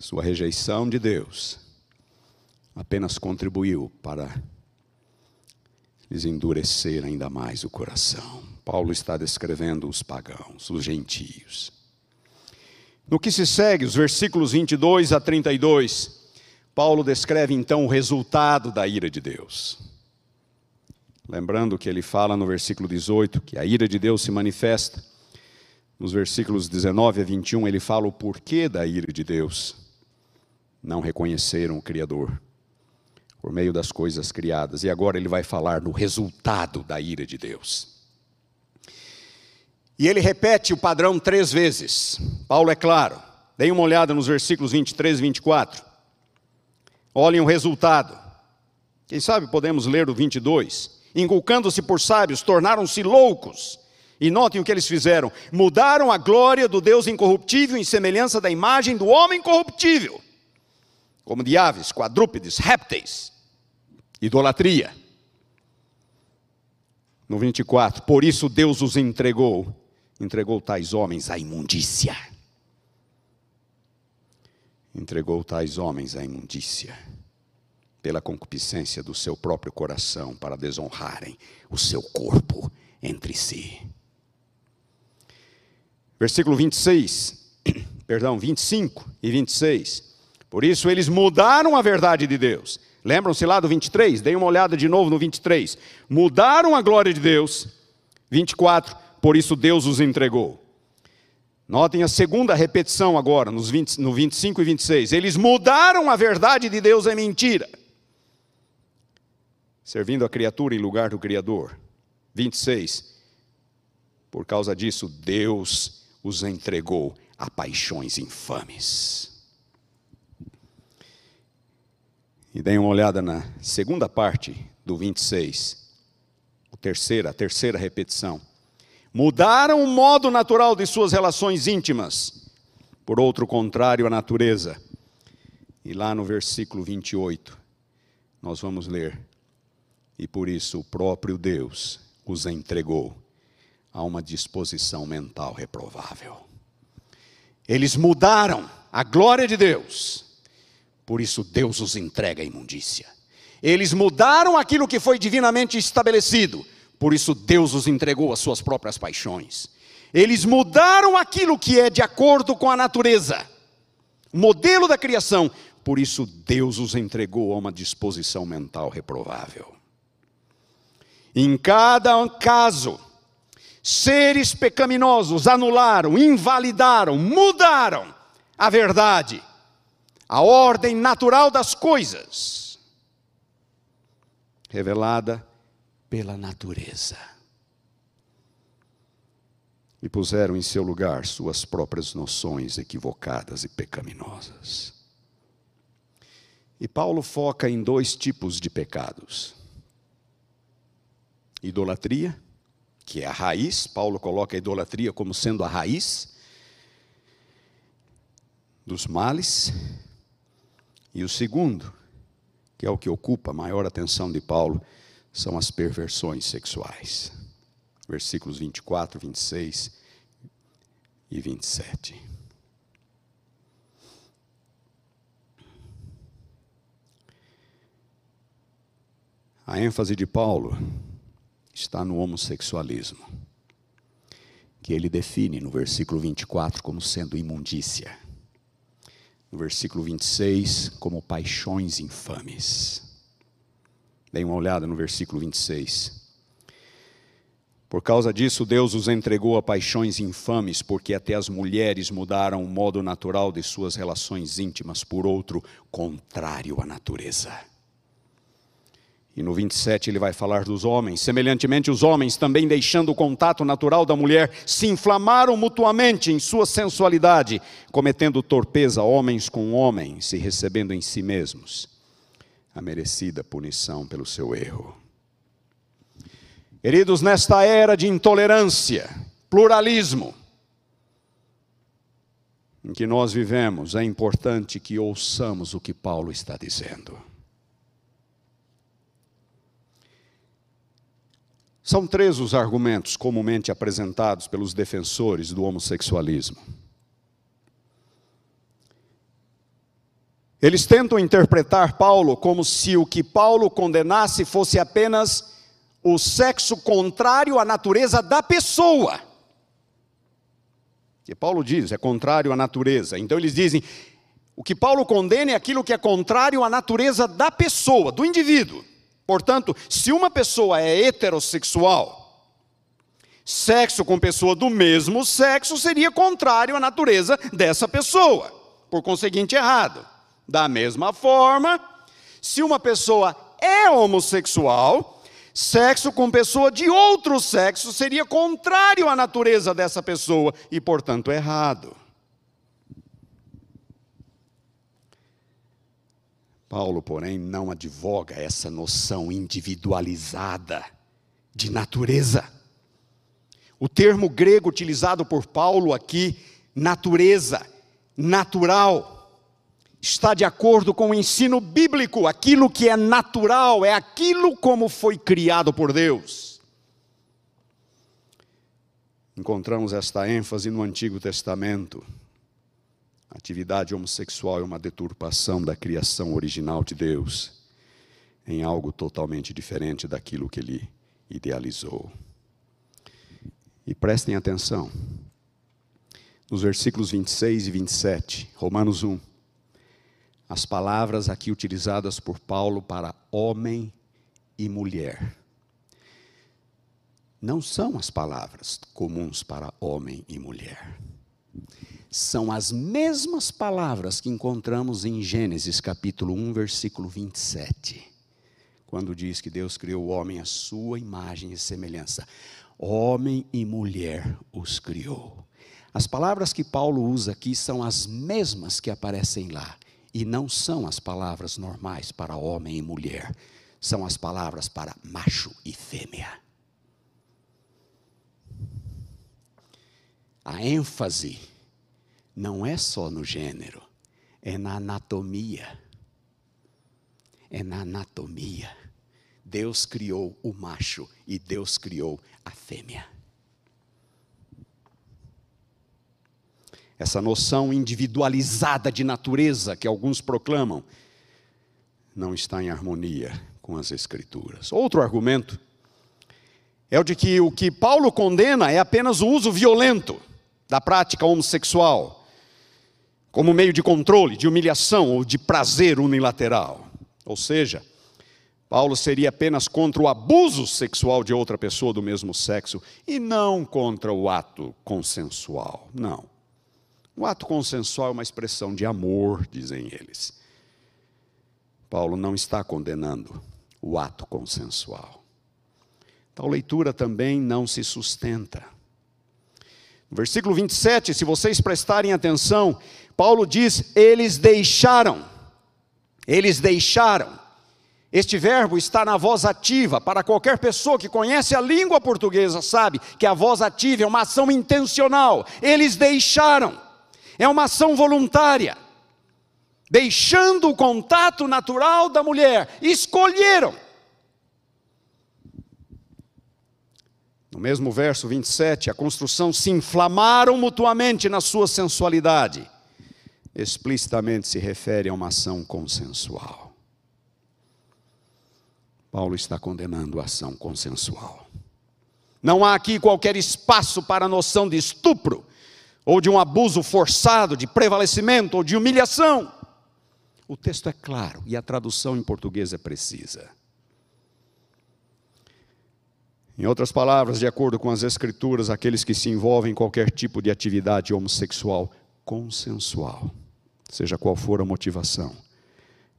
Sua rejeição de Deus apenas contribuiu para lhes endurecer ainda mais o coração. Paulo está descrevendo os pagãos, os gentios. No que se segue, os versículos 22 a 32, Paulo descreve então o resultado da ira de Deus. Lembrando que ele fala no versículo 18 que a ira de Deus se manifesta. Nos versículos 19 a 21, ele fala o porquê da ira de Deus não reconheceram o Criador por meio das coisas criadas. E agora ele vai falar no resultado da ira de Deus. E ele repete o padrão três vezes. Paulo é claro. Deem uma olhada nos versículos 23 e 24. Olhem o resultado. Quem sabe podemos ler o 22. Inculcando-se por sábios, tornaram-se loucos. E notem o que eles fizeram: mudaram a glória do Deus incorruptível em semelhança da imagem do homem corruptível como de aves, quadrúpedes, répteis, idolatria. No 24, por isso Deus os entregou, entregou tais homens à imundícia. Entregou tais homens à imundícia, pela concupiscência do seu próprio coração, para desonrarem o seu corpo entre si. Versículo 26, perdão, 25 e 26. Por isso eles mudaram a verdade de Deus. Lembram-se lá do 23? Deem uma olhada de novo no 23. Mudaram a glória de Deus. 24. Por isso Deus os entregou. Notem a segunda repetição agora, nos 20, no 25 e 26. Eles mudaram a verdade de Deus em mentira, servindo a criatura em lugar do Criador. 26. Por causa disso, Deus os entregou a paixões infames. E deem uma olhada na segunda parte do 26, a terceira, a terceira repetição. Mudaram o modo natural de suas relações íntimas, por outro contrário à natureza. E lá no versículo 28, nós vamos ler: E por isso o próprio Deus os entregou a uma disposição mental reprovável. Eles mudaram a glória de Deus por isso Deus os entrega à imundícia. Eles mudaram aquilo que foi divinamente estabelecido, por isso Deus os entregou às suas próprias paixões. Eles mudaram aquilo que é de acordo com a natureza, o modelo da criação, por isso Deus os entregou a uma disposição mental reprovável. Em cada caso, seres pecaminosos anularam, invalidaram, mudaram a verdade a ordem natural das coisas, revelada pela natureza. E puseram em seu lugar suas próprias noções equivocadas e pecaminosas. E Paulo foca em dois tipos de pecados: idolatria, que é a raiz, Paulo coloca a idolatria como sendo a raiz dos males, E o segundo, que é o que ocupa a maior atenção de Paulo, são as perversões sexuais. Versículos 24, 26 e 27. A ênfase de Paulo está no homossexualismo, que ele define no versículo 24 como sendo imundícia, no versículo 26 como paixões infames. Dê uma olhada no versículo 26. Por causa disso, Deus os entregou a paixões infames, porque até as mulheres mudaram o modo natural de suas relações íntimas por outro contrário à natureza. E no 27 ele vai falar dos homens. Semelhantemente, os homens, também deixando o contato natural da mulher, se inflamaram mutuamente em sua sensualidade, cometendo torpeza homens com homens e recebendo em si mesmos a merecida punição pelo seu erro. Queridos, nesta era de intolerância, pluralismo, em que nós vivemos, é importante que ouçamos o que Paulo está dizendo. São três os argumentos comumente apresentados pelos defensores do homossexualismo. Eles tentam interpretar Paulo como se o que Paulo condenasse fosse apenas o sexo contrário à natureza da pessoa. Que Paulo diz, é contrário à natureza. Então eles dizem, o que Paulo condena é aquilo que é contrário à natureza da pessoa, do indivíduo. Portanto, se uma pessoa é heterossexual, sexo com pessoa do mesmo sexo seria contrário à natureza dessa pessoa, por conseguinte, errado. Da mesma forma, se uma pessoa é homossexual, Sexo com pessoa de outro sexo seria contrário à natureza dessa pessoa e, portanto, errado. Paulo, porém, não advoga essa noção individualizada de natureza. O termo grego utilizado por Paulo aqui, natureza, natural, está de acordo com o ensino bíblico. Aquilo que é natural é aquilo como foi criado por Deus. Encontramos esta ênfase no Antigo Testamento. Atividade homossexual é uma deturpação da criação original de Deus em algo totalmente diferente daquilo que ele idealizou. E prestem atenção, nos versículos 26 e 27, Romanos 1 as palavras aqui utilizadas por Paulo para homem e mulher. Não são as palavras comuns para homem e mulher. São as mesmas palavras que encontramos em Gênesis capítulo 1, versículo 27, quando diz que Deus criou o homem à sua imagem e semelhança. Homem e mulher os criou. As palavras que Paulo usa aqui são as mesmas que aparecem lá. E não são as palavras normais para homem e mulher, são as palavras para macho e fêmea. A ênfase não é só no gênero, é na anatomia. É na anatomia. Deus criou o macho e Deus criou a fêmea. essa noção individualizada de natureza que alguns proclamam, não está em harmonia com as Escrituras. Outro argumento é o de que o que Paulo condena é apenas o uso violento da prática homossexual, como meio de controle, de humilhação ou de prazer unilateral. Ou seja, Paulo seria apenas contra o abuso sexual de outra pessoa do mesmo sexo e não contra o ato consensual. Não. O ato consensual é uma expressão de amor, dizem eles. Paulo não está condenando o ato consensual. Tal leitura também não se sustenta. No versículo 27, se vocês prestarem atenção, Paulo diz: eles deixaram. Eles deixaram. Este verbo está na voz ativa. Para qualquer pessoa que conhece a língua portuguesa, sabe que a voz ativa é uma ação intencional. Eles deixaram. É uma ação voluntária. deixando o contato natural da mulher, escolheram. No mesmo verso 27, a construção se inflamaram mutuamente na sua sensualidade. Explicitamente se refere a uma ação consensual. Paulo está condenando a ação consensual. Não há aqui qualquer espaço para a noção de estupro, ou de um abuso forçado, de prevalecimento ou de humilhação. O texto é claro e a tradução em português é precisa. Em outras palavras, de acordo com as Escrituras, aqueles que se envolvem em qualquer tipo de atividade homossexual consensual, seja qual for a motivação,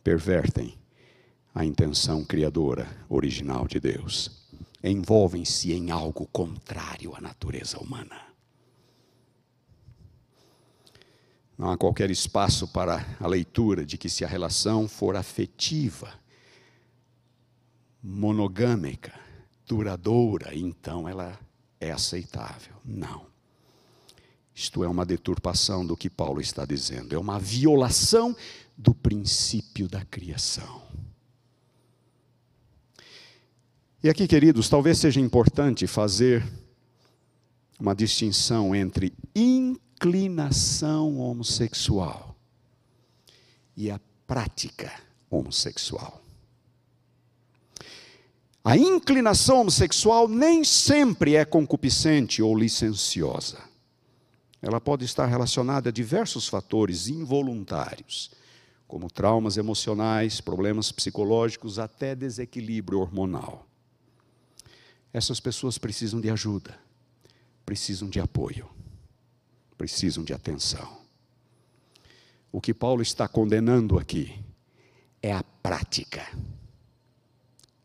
pervertem a intenção criadora original de Deus, envolvem-se em algo contrário à natureza humana. Não há qualquer espaço para a leitura de que, se a relação for afetiva, monogâmica, duradoura, então ela é aceitável. Não. Isto é uma deturpação do que Paulo está dizendo, é uma violação do princípio da criação. E aqui, queridos, talvez seja importante fazer uma distinção entre inclinação homossexual e a prática homossexual. A inclinação homossexual nem sempre é concupiscente ou licenciosa. Ela pode estar relacionada a diversos fatores involuntários, como traumas emocionais, problemas psicológicos, até desequilíbrio hormonal. Essas pessoas precisam de ajuda, precisam de apoio precisam de atenção. O que Paulo está condenando aqui é a prática,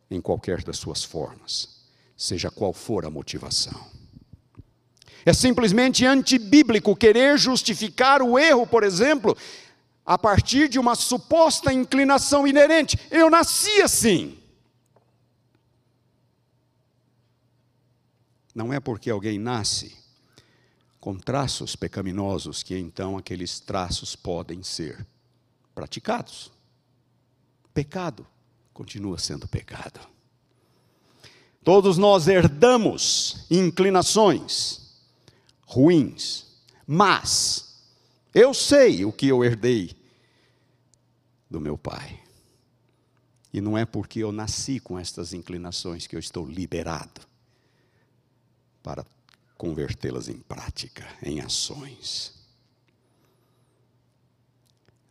em qualquer das suas formas, seja qual for a motivação. É simplesmente antibíblico querer justificar o erro, por exemplo, a partir de uma suposta inclinação inerente. Eu nasci assim. Não é porque alguém nasce com traços pecaminosos, que então aqueles traços podem ser praticados. Pecado continua sendo pecado. Todos nós herdamos inclinações ruins, mas eu sei o que eu herdei do meu pai. E não é porque eu nasci com estas inclinações que eu estou liberado para convertê-las em prática, em ações.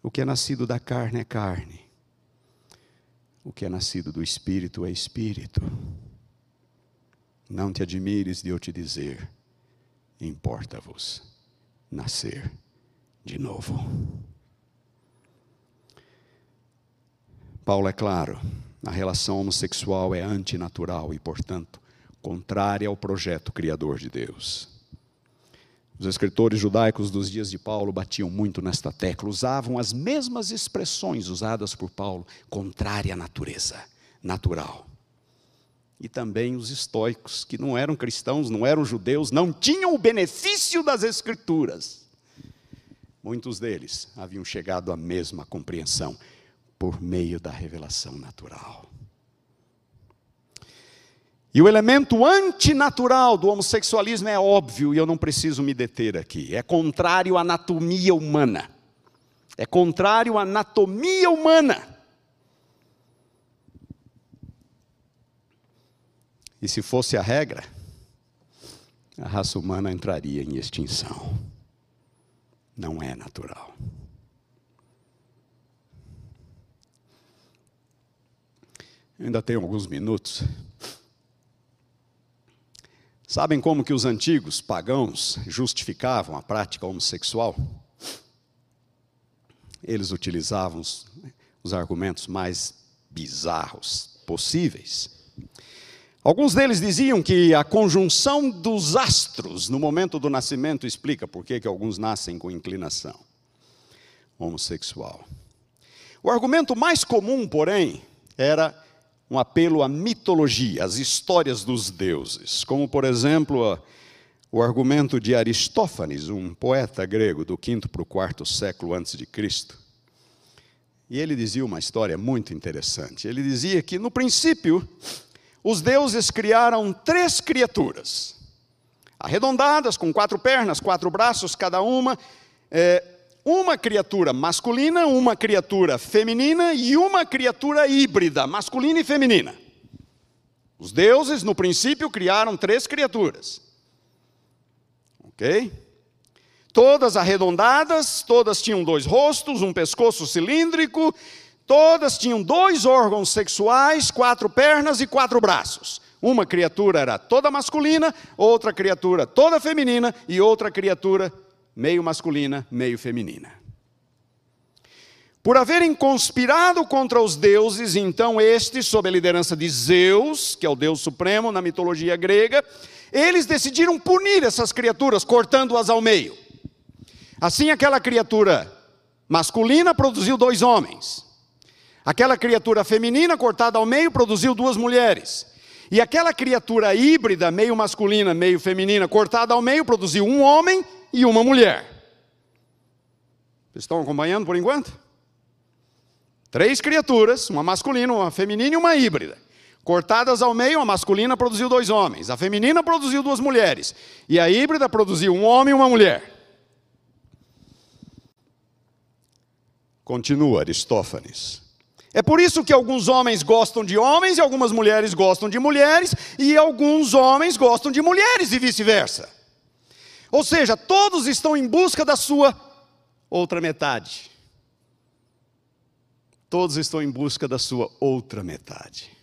O que é nascido da carne é carne. O que é nascido do espírito é espírito. Não te admires de eu te dizer, importa-vos nascer de novo. Paulo é claro, a relação homossexual é antinatural e, portanto, contrária ao projeto criador de Deus. Os escritores judaicos dos dias de Paulo batiam muito nesta tecla, usavam as mesmas expressões usadas por Paulo, contrária à natureza, natural. E também os estoicos, que não eram cristãos, não eram judeus, não tinham o benefício das escrituras. Muitos deles haviam chegado à mesma compreensão por meio da revelação natural. E o elemento antinatural do homossexualismo é óbvio e eu não preciso me deter aqui. É contrário à anatomia humana. É contrário à anatomia humana. E se fosse a regra, a raça humana entraria em extinção. Não é natural. Ainda tenho alguns minutos. Sabem como que os antigos pagãos justificavam a prática homossexual? Eles utilizavam os, os argumentos mais bizarros possíveis. Alguns deles diziam que a conjunção dos astros no momento do nascimento explica por que, alguns nascem com inclinação homossexual. O argumento mais comum, porém, era um apelo à mitologia, às histórias dos deuses, como, por exemplo, o argumento de Aristófanes, um poeta grego do quinto para o quarto século antes de Cristo. E ele dizia uma história muito interessante. Ele dizia que, no princípio, os deuses criaram três criaturas, arredondadas, com quatro pernas, quatro braços cada uma, é, uma criatura masculina, uma criatura feminina e uma criatura híbrida, masculina e feminina. Os deuses, no princípio, criaram três criaturas. Ok? Todas arredondadas, todas tinham dois rostos, um pescoço cilíndrico, todas tinham dois órgãos sexuais, quatro pernas e quatro braços. Uma criatura era toda masculina, outra criatura toda feminina e outra criatura meio masculina, meio feminina. Por haverem conspirado contra os deuses, então estes, sob a liderança de Zeus, que é o Deus supremo na mitologia grega, eles decidiram punir essas criaturas, cortando-as ao meio. Assim, aquela criatura masculina produziu dois homens. Aquela criatura feminina, cortada ao meio, produziu duas mulheres. E aquela criatura híbrida, meio masculina, meio feminina, cortada ao meio, produziu um homem e uma mulher. Vocês estão acompanhando por enquanto? Três criaturas, uma masculina, uma feminina e uma híbrida. Cortadas ao meio, a masculina produziu dois homens, a feminina produziu duas mulheres, e a híbrida produziu um homem e uma mulher. Continua Aristófanes. É por isso que alguns homens gostam de homens e algumas mulheres gostam de mulheres, e alguns homens gostam de mulheres e vice-versa. Ou seja, todos estão em busca da sua outra metade. Todos estão em busca da sua outra metade.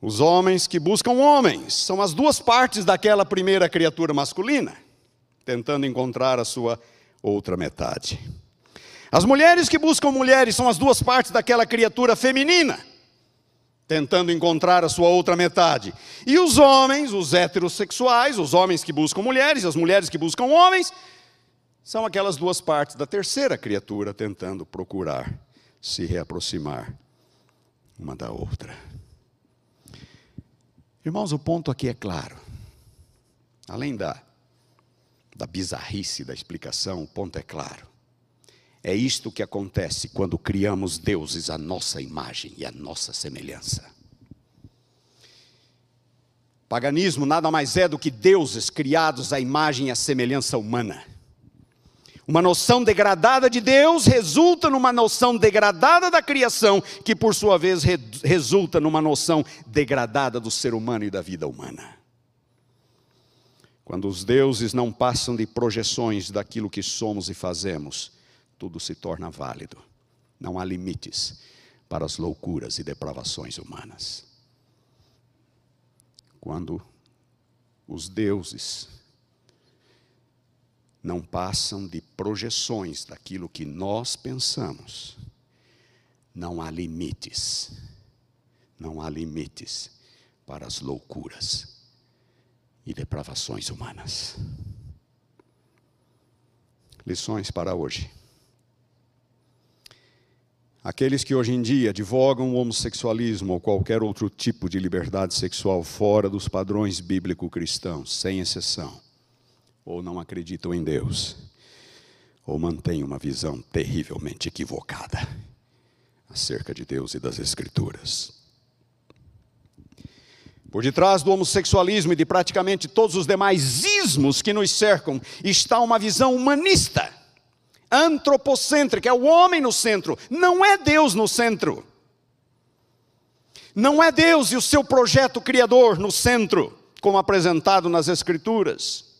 Os homens que buscam homens são as duas partes daquela primeira criatura masculina, tentando encontrar a sua outra metade. As mulheres que buscam mulheres são as duas partes daquela criatura feminina, tentando encontrar a sua outra metade. E os homens, os heterossexuais, os homens que buscam mulheres, as mulheres que buscam homens, são aquelas duas partes da terceira criatura tentando procurar se reaproximar uma da outra. Irmãos, o ponto aqui é claro. Além da, da bizarrice da explicação, o ponto é claro. É isto que acontece quando criamos deuses à nossa imagem e à nossa semelhança. Paganismo nada mais é do que deuses criados à imagem e à semelhança humana. Uma noção degradada de Deus resulta numa noção degradada da criação, que por sua vez re resulta numa noção degradada do ser humano e da vida humana. Quando os deuses não passam de projeções daquilo que somos e fazemos, tudo se torna válido. Não há limites para as loucuras e depravações humanas. Quando os deuses não passam de projeções daquilo que nós pensamos, não há limites, não há limites para as loucuras e depravações humanas. Lições para hoje. Aqueles que hoje em dia advogam o homossexualismo ou qualquer outro tipo de liberdade sexual fora dos padrões bíblico-cristãos, sem exceção, ou não acreditam em Deus, ou mantêm uma visão terrivelmente equivocada acerca de Deus e das Escrituras. Por detrás do homossexualismo e de praticamente todos os demais ismos que nos cercam está uma visão humanista antropocêntrica, é o homem no centro, não é Deus no centro. Não é Deus e o seu projeto criador no centro, como apresentado nas Escrituras.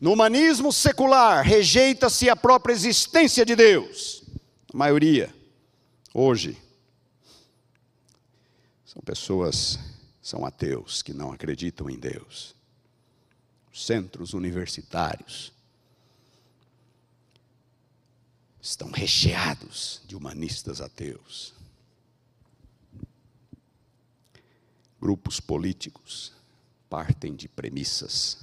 No humanismo secular, rejeita-se a própria existência de Deus. A maioria, hoje, são pessoas, são ateus que não acreditam em Deus. Centros universitários, estão recheados de humanistas ateus. Grupos políticos partem de premissas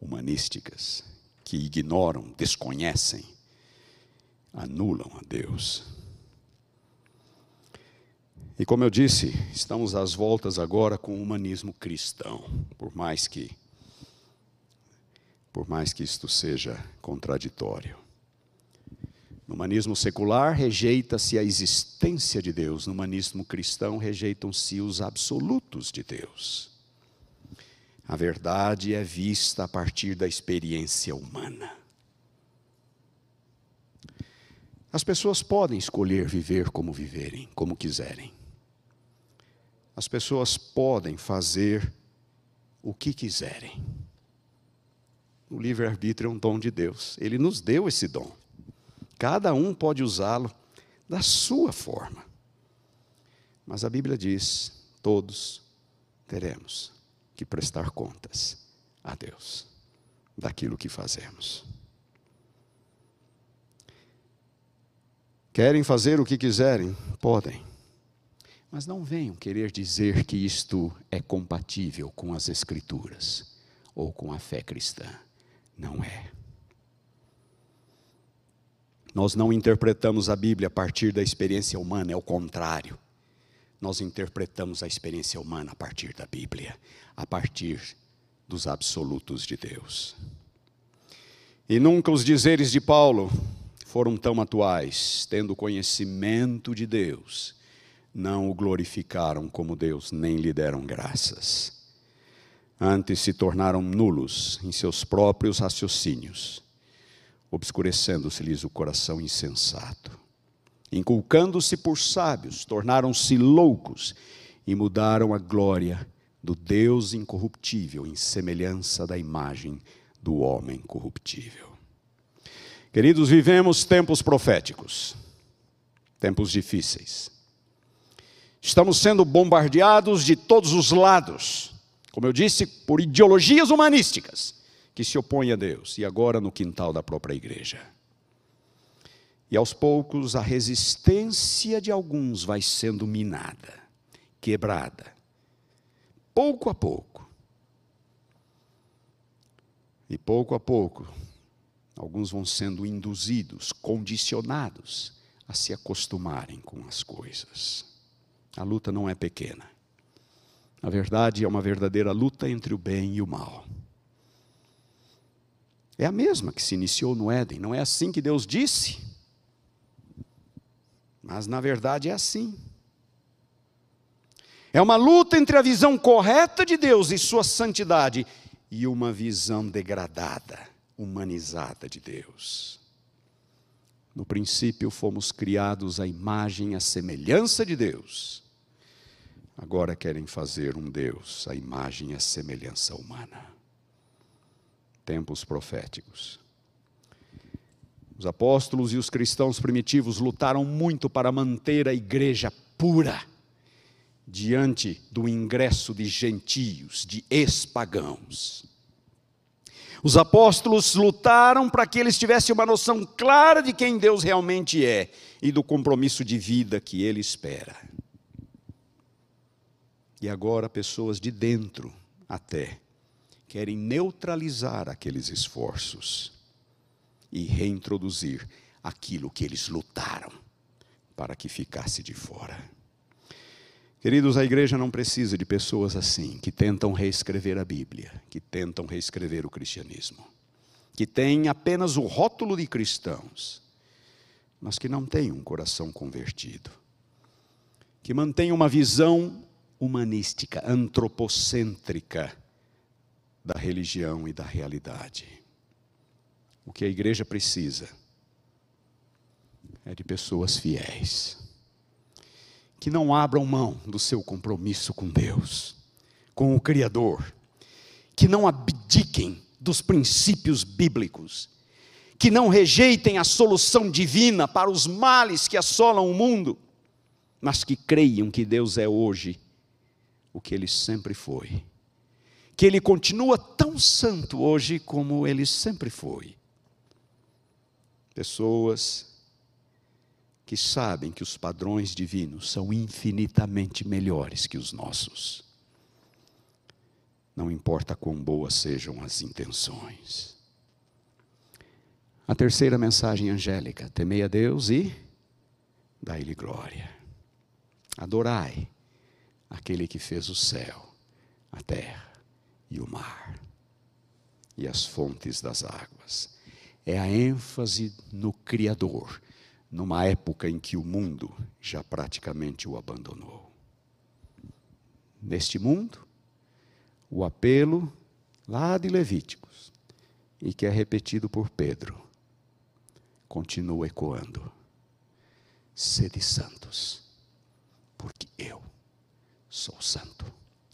humanísticas que ignoram, desconhecem, anulam a Deus. E como eu disse, estamos às voltas agora com o humanismo cristão, por mais que por mais que isto seja contraditório. No humanismo secular, rejeita-se a existência de Deus. No humanismo cristão, rejeitam-se os absolutos de Deus. A verdade é vista a partir da experiência humana. As pessoas podem escolher viver como viverem, como quiserem. As pessoas podem fazer o que quiserem. O livre-arbítrio é um dom de Deus. Ele nos deu esse dom. Cada um pode usá-lo da sua forma. Mas a Bíblia diz: todos teremos que prestar contas a Deus daquilo que fazemos. Querem fazer o que quiserem? Podem. Mas não venham querer dizer que isto é compatível com as Escrituras ou com a fé cristã. Não é. Nós não interpretamos a Bíblia a partir da experiência humana, é o contrário. Nós interpretamos a experiência humana a partir da Bíblia, a partir dos absolutos de Deus. E nunca os dizeres de Paulo foram tão atuais, tendo conhecimento de Deus, não o glorificaram como Deus, nem lhe deram graças. Antes se tornaram nulos em seus próprios raciocínios obscurecendo-se-lhes o coração insensato. Inculcando-se por sábios, tornaram-se loucos e mudaram a glória do Deus incorruptível em semelhança da imagem do homem corruptível. Queridos, vivemos tempos proféticos, tempos difíceis. Estamos sendo bombardeados de todos os lados, como eu disse, por ideologias humanísticas que se opõe a Deus, e agora no quintal da própria igreja. E aos poucos a resistência de alguns vai sendo minada, quebrada, pouco a pouco. E pouco a pouco, alguns vão sendo induzidos, condicionados a se acostumarem com as coisas. A luta não é pequena. Na verdade, é uma verdadeira luta entre o bem e o mal. É a mesma que se iniciou no Éden, não é assim que Deus disse? Mas na verdade é assim. É uma luta entre a visão correta de Deus e sua santidade e uma visão degradada, humanizada de Deus. No princípio fomos criados à imagem e à semelhança de Deus. Agora querem fazer um Deus à imagem e à semelhança humana tempos proféticos. Os apóstolos e os cristãos primitivos lutaram muito para manter a igreja pura diante do ingresso de gentios, de ex-pagãos. Os apóstolos lutaram para que eles tivessem uma noção clara de quem Deus realmente é e do compromisso de vida que Ele espera. E agora, pessoas de dentro até querem neutralizar aqueles esforços e reintroduzir aquilo que eles lutaram para que ficasse de fora. Queridos, a igreja não precisa de pessoas assim, que tentam reescrever a Bíblia, que tentam reescrever o cristianismo, que têm apenas o rótulo de cristãos, mas que não têm um coração convertido, que mantêm uma visão humanística, antropocêntrica da religião e da realidade. O que a igreja precisa é de pessoas fiéis, que não abram mão do seu compromisso com Deus, com o Criador, que não abdiquem dos princípios bíblicos, que não rejeitem a solução divina para os males que assolam o mundo, mas que creiam que Deus é hoje o que ele sempre foi que ele continua tão santo hoje como ele sempre foi. Pessoas que sabem que os padrões divinos são infinitamente melhores que os nossos. Não importa quão boas sejam as intenções. A terceira mensagem angélica: temei a Deus e dai-lhe glória. Adorai aquele que fez o céu, a terra e o mar e as fontes das águas. É a ênfase no Criador, numa época em que o mundo já praticamente o abandonou. Neste mundo, o apelo lá de Levíticos, e que é repetido por Pedro, continua ecoando: sede santos, porque eu sou santo.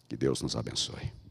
Que Deus nos abençoe.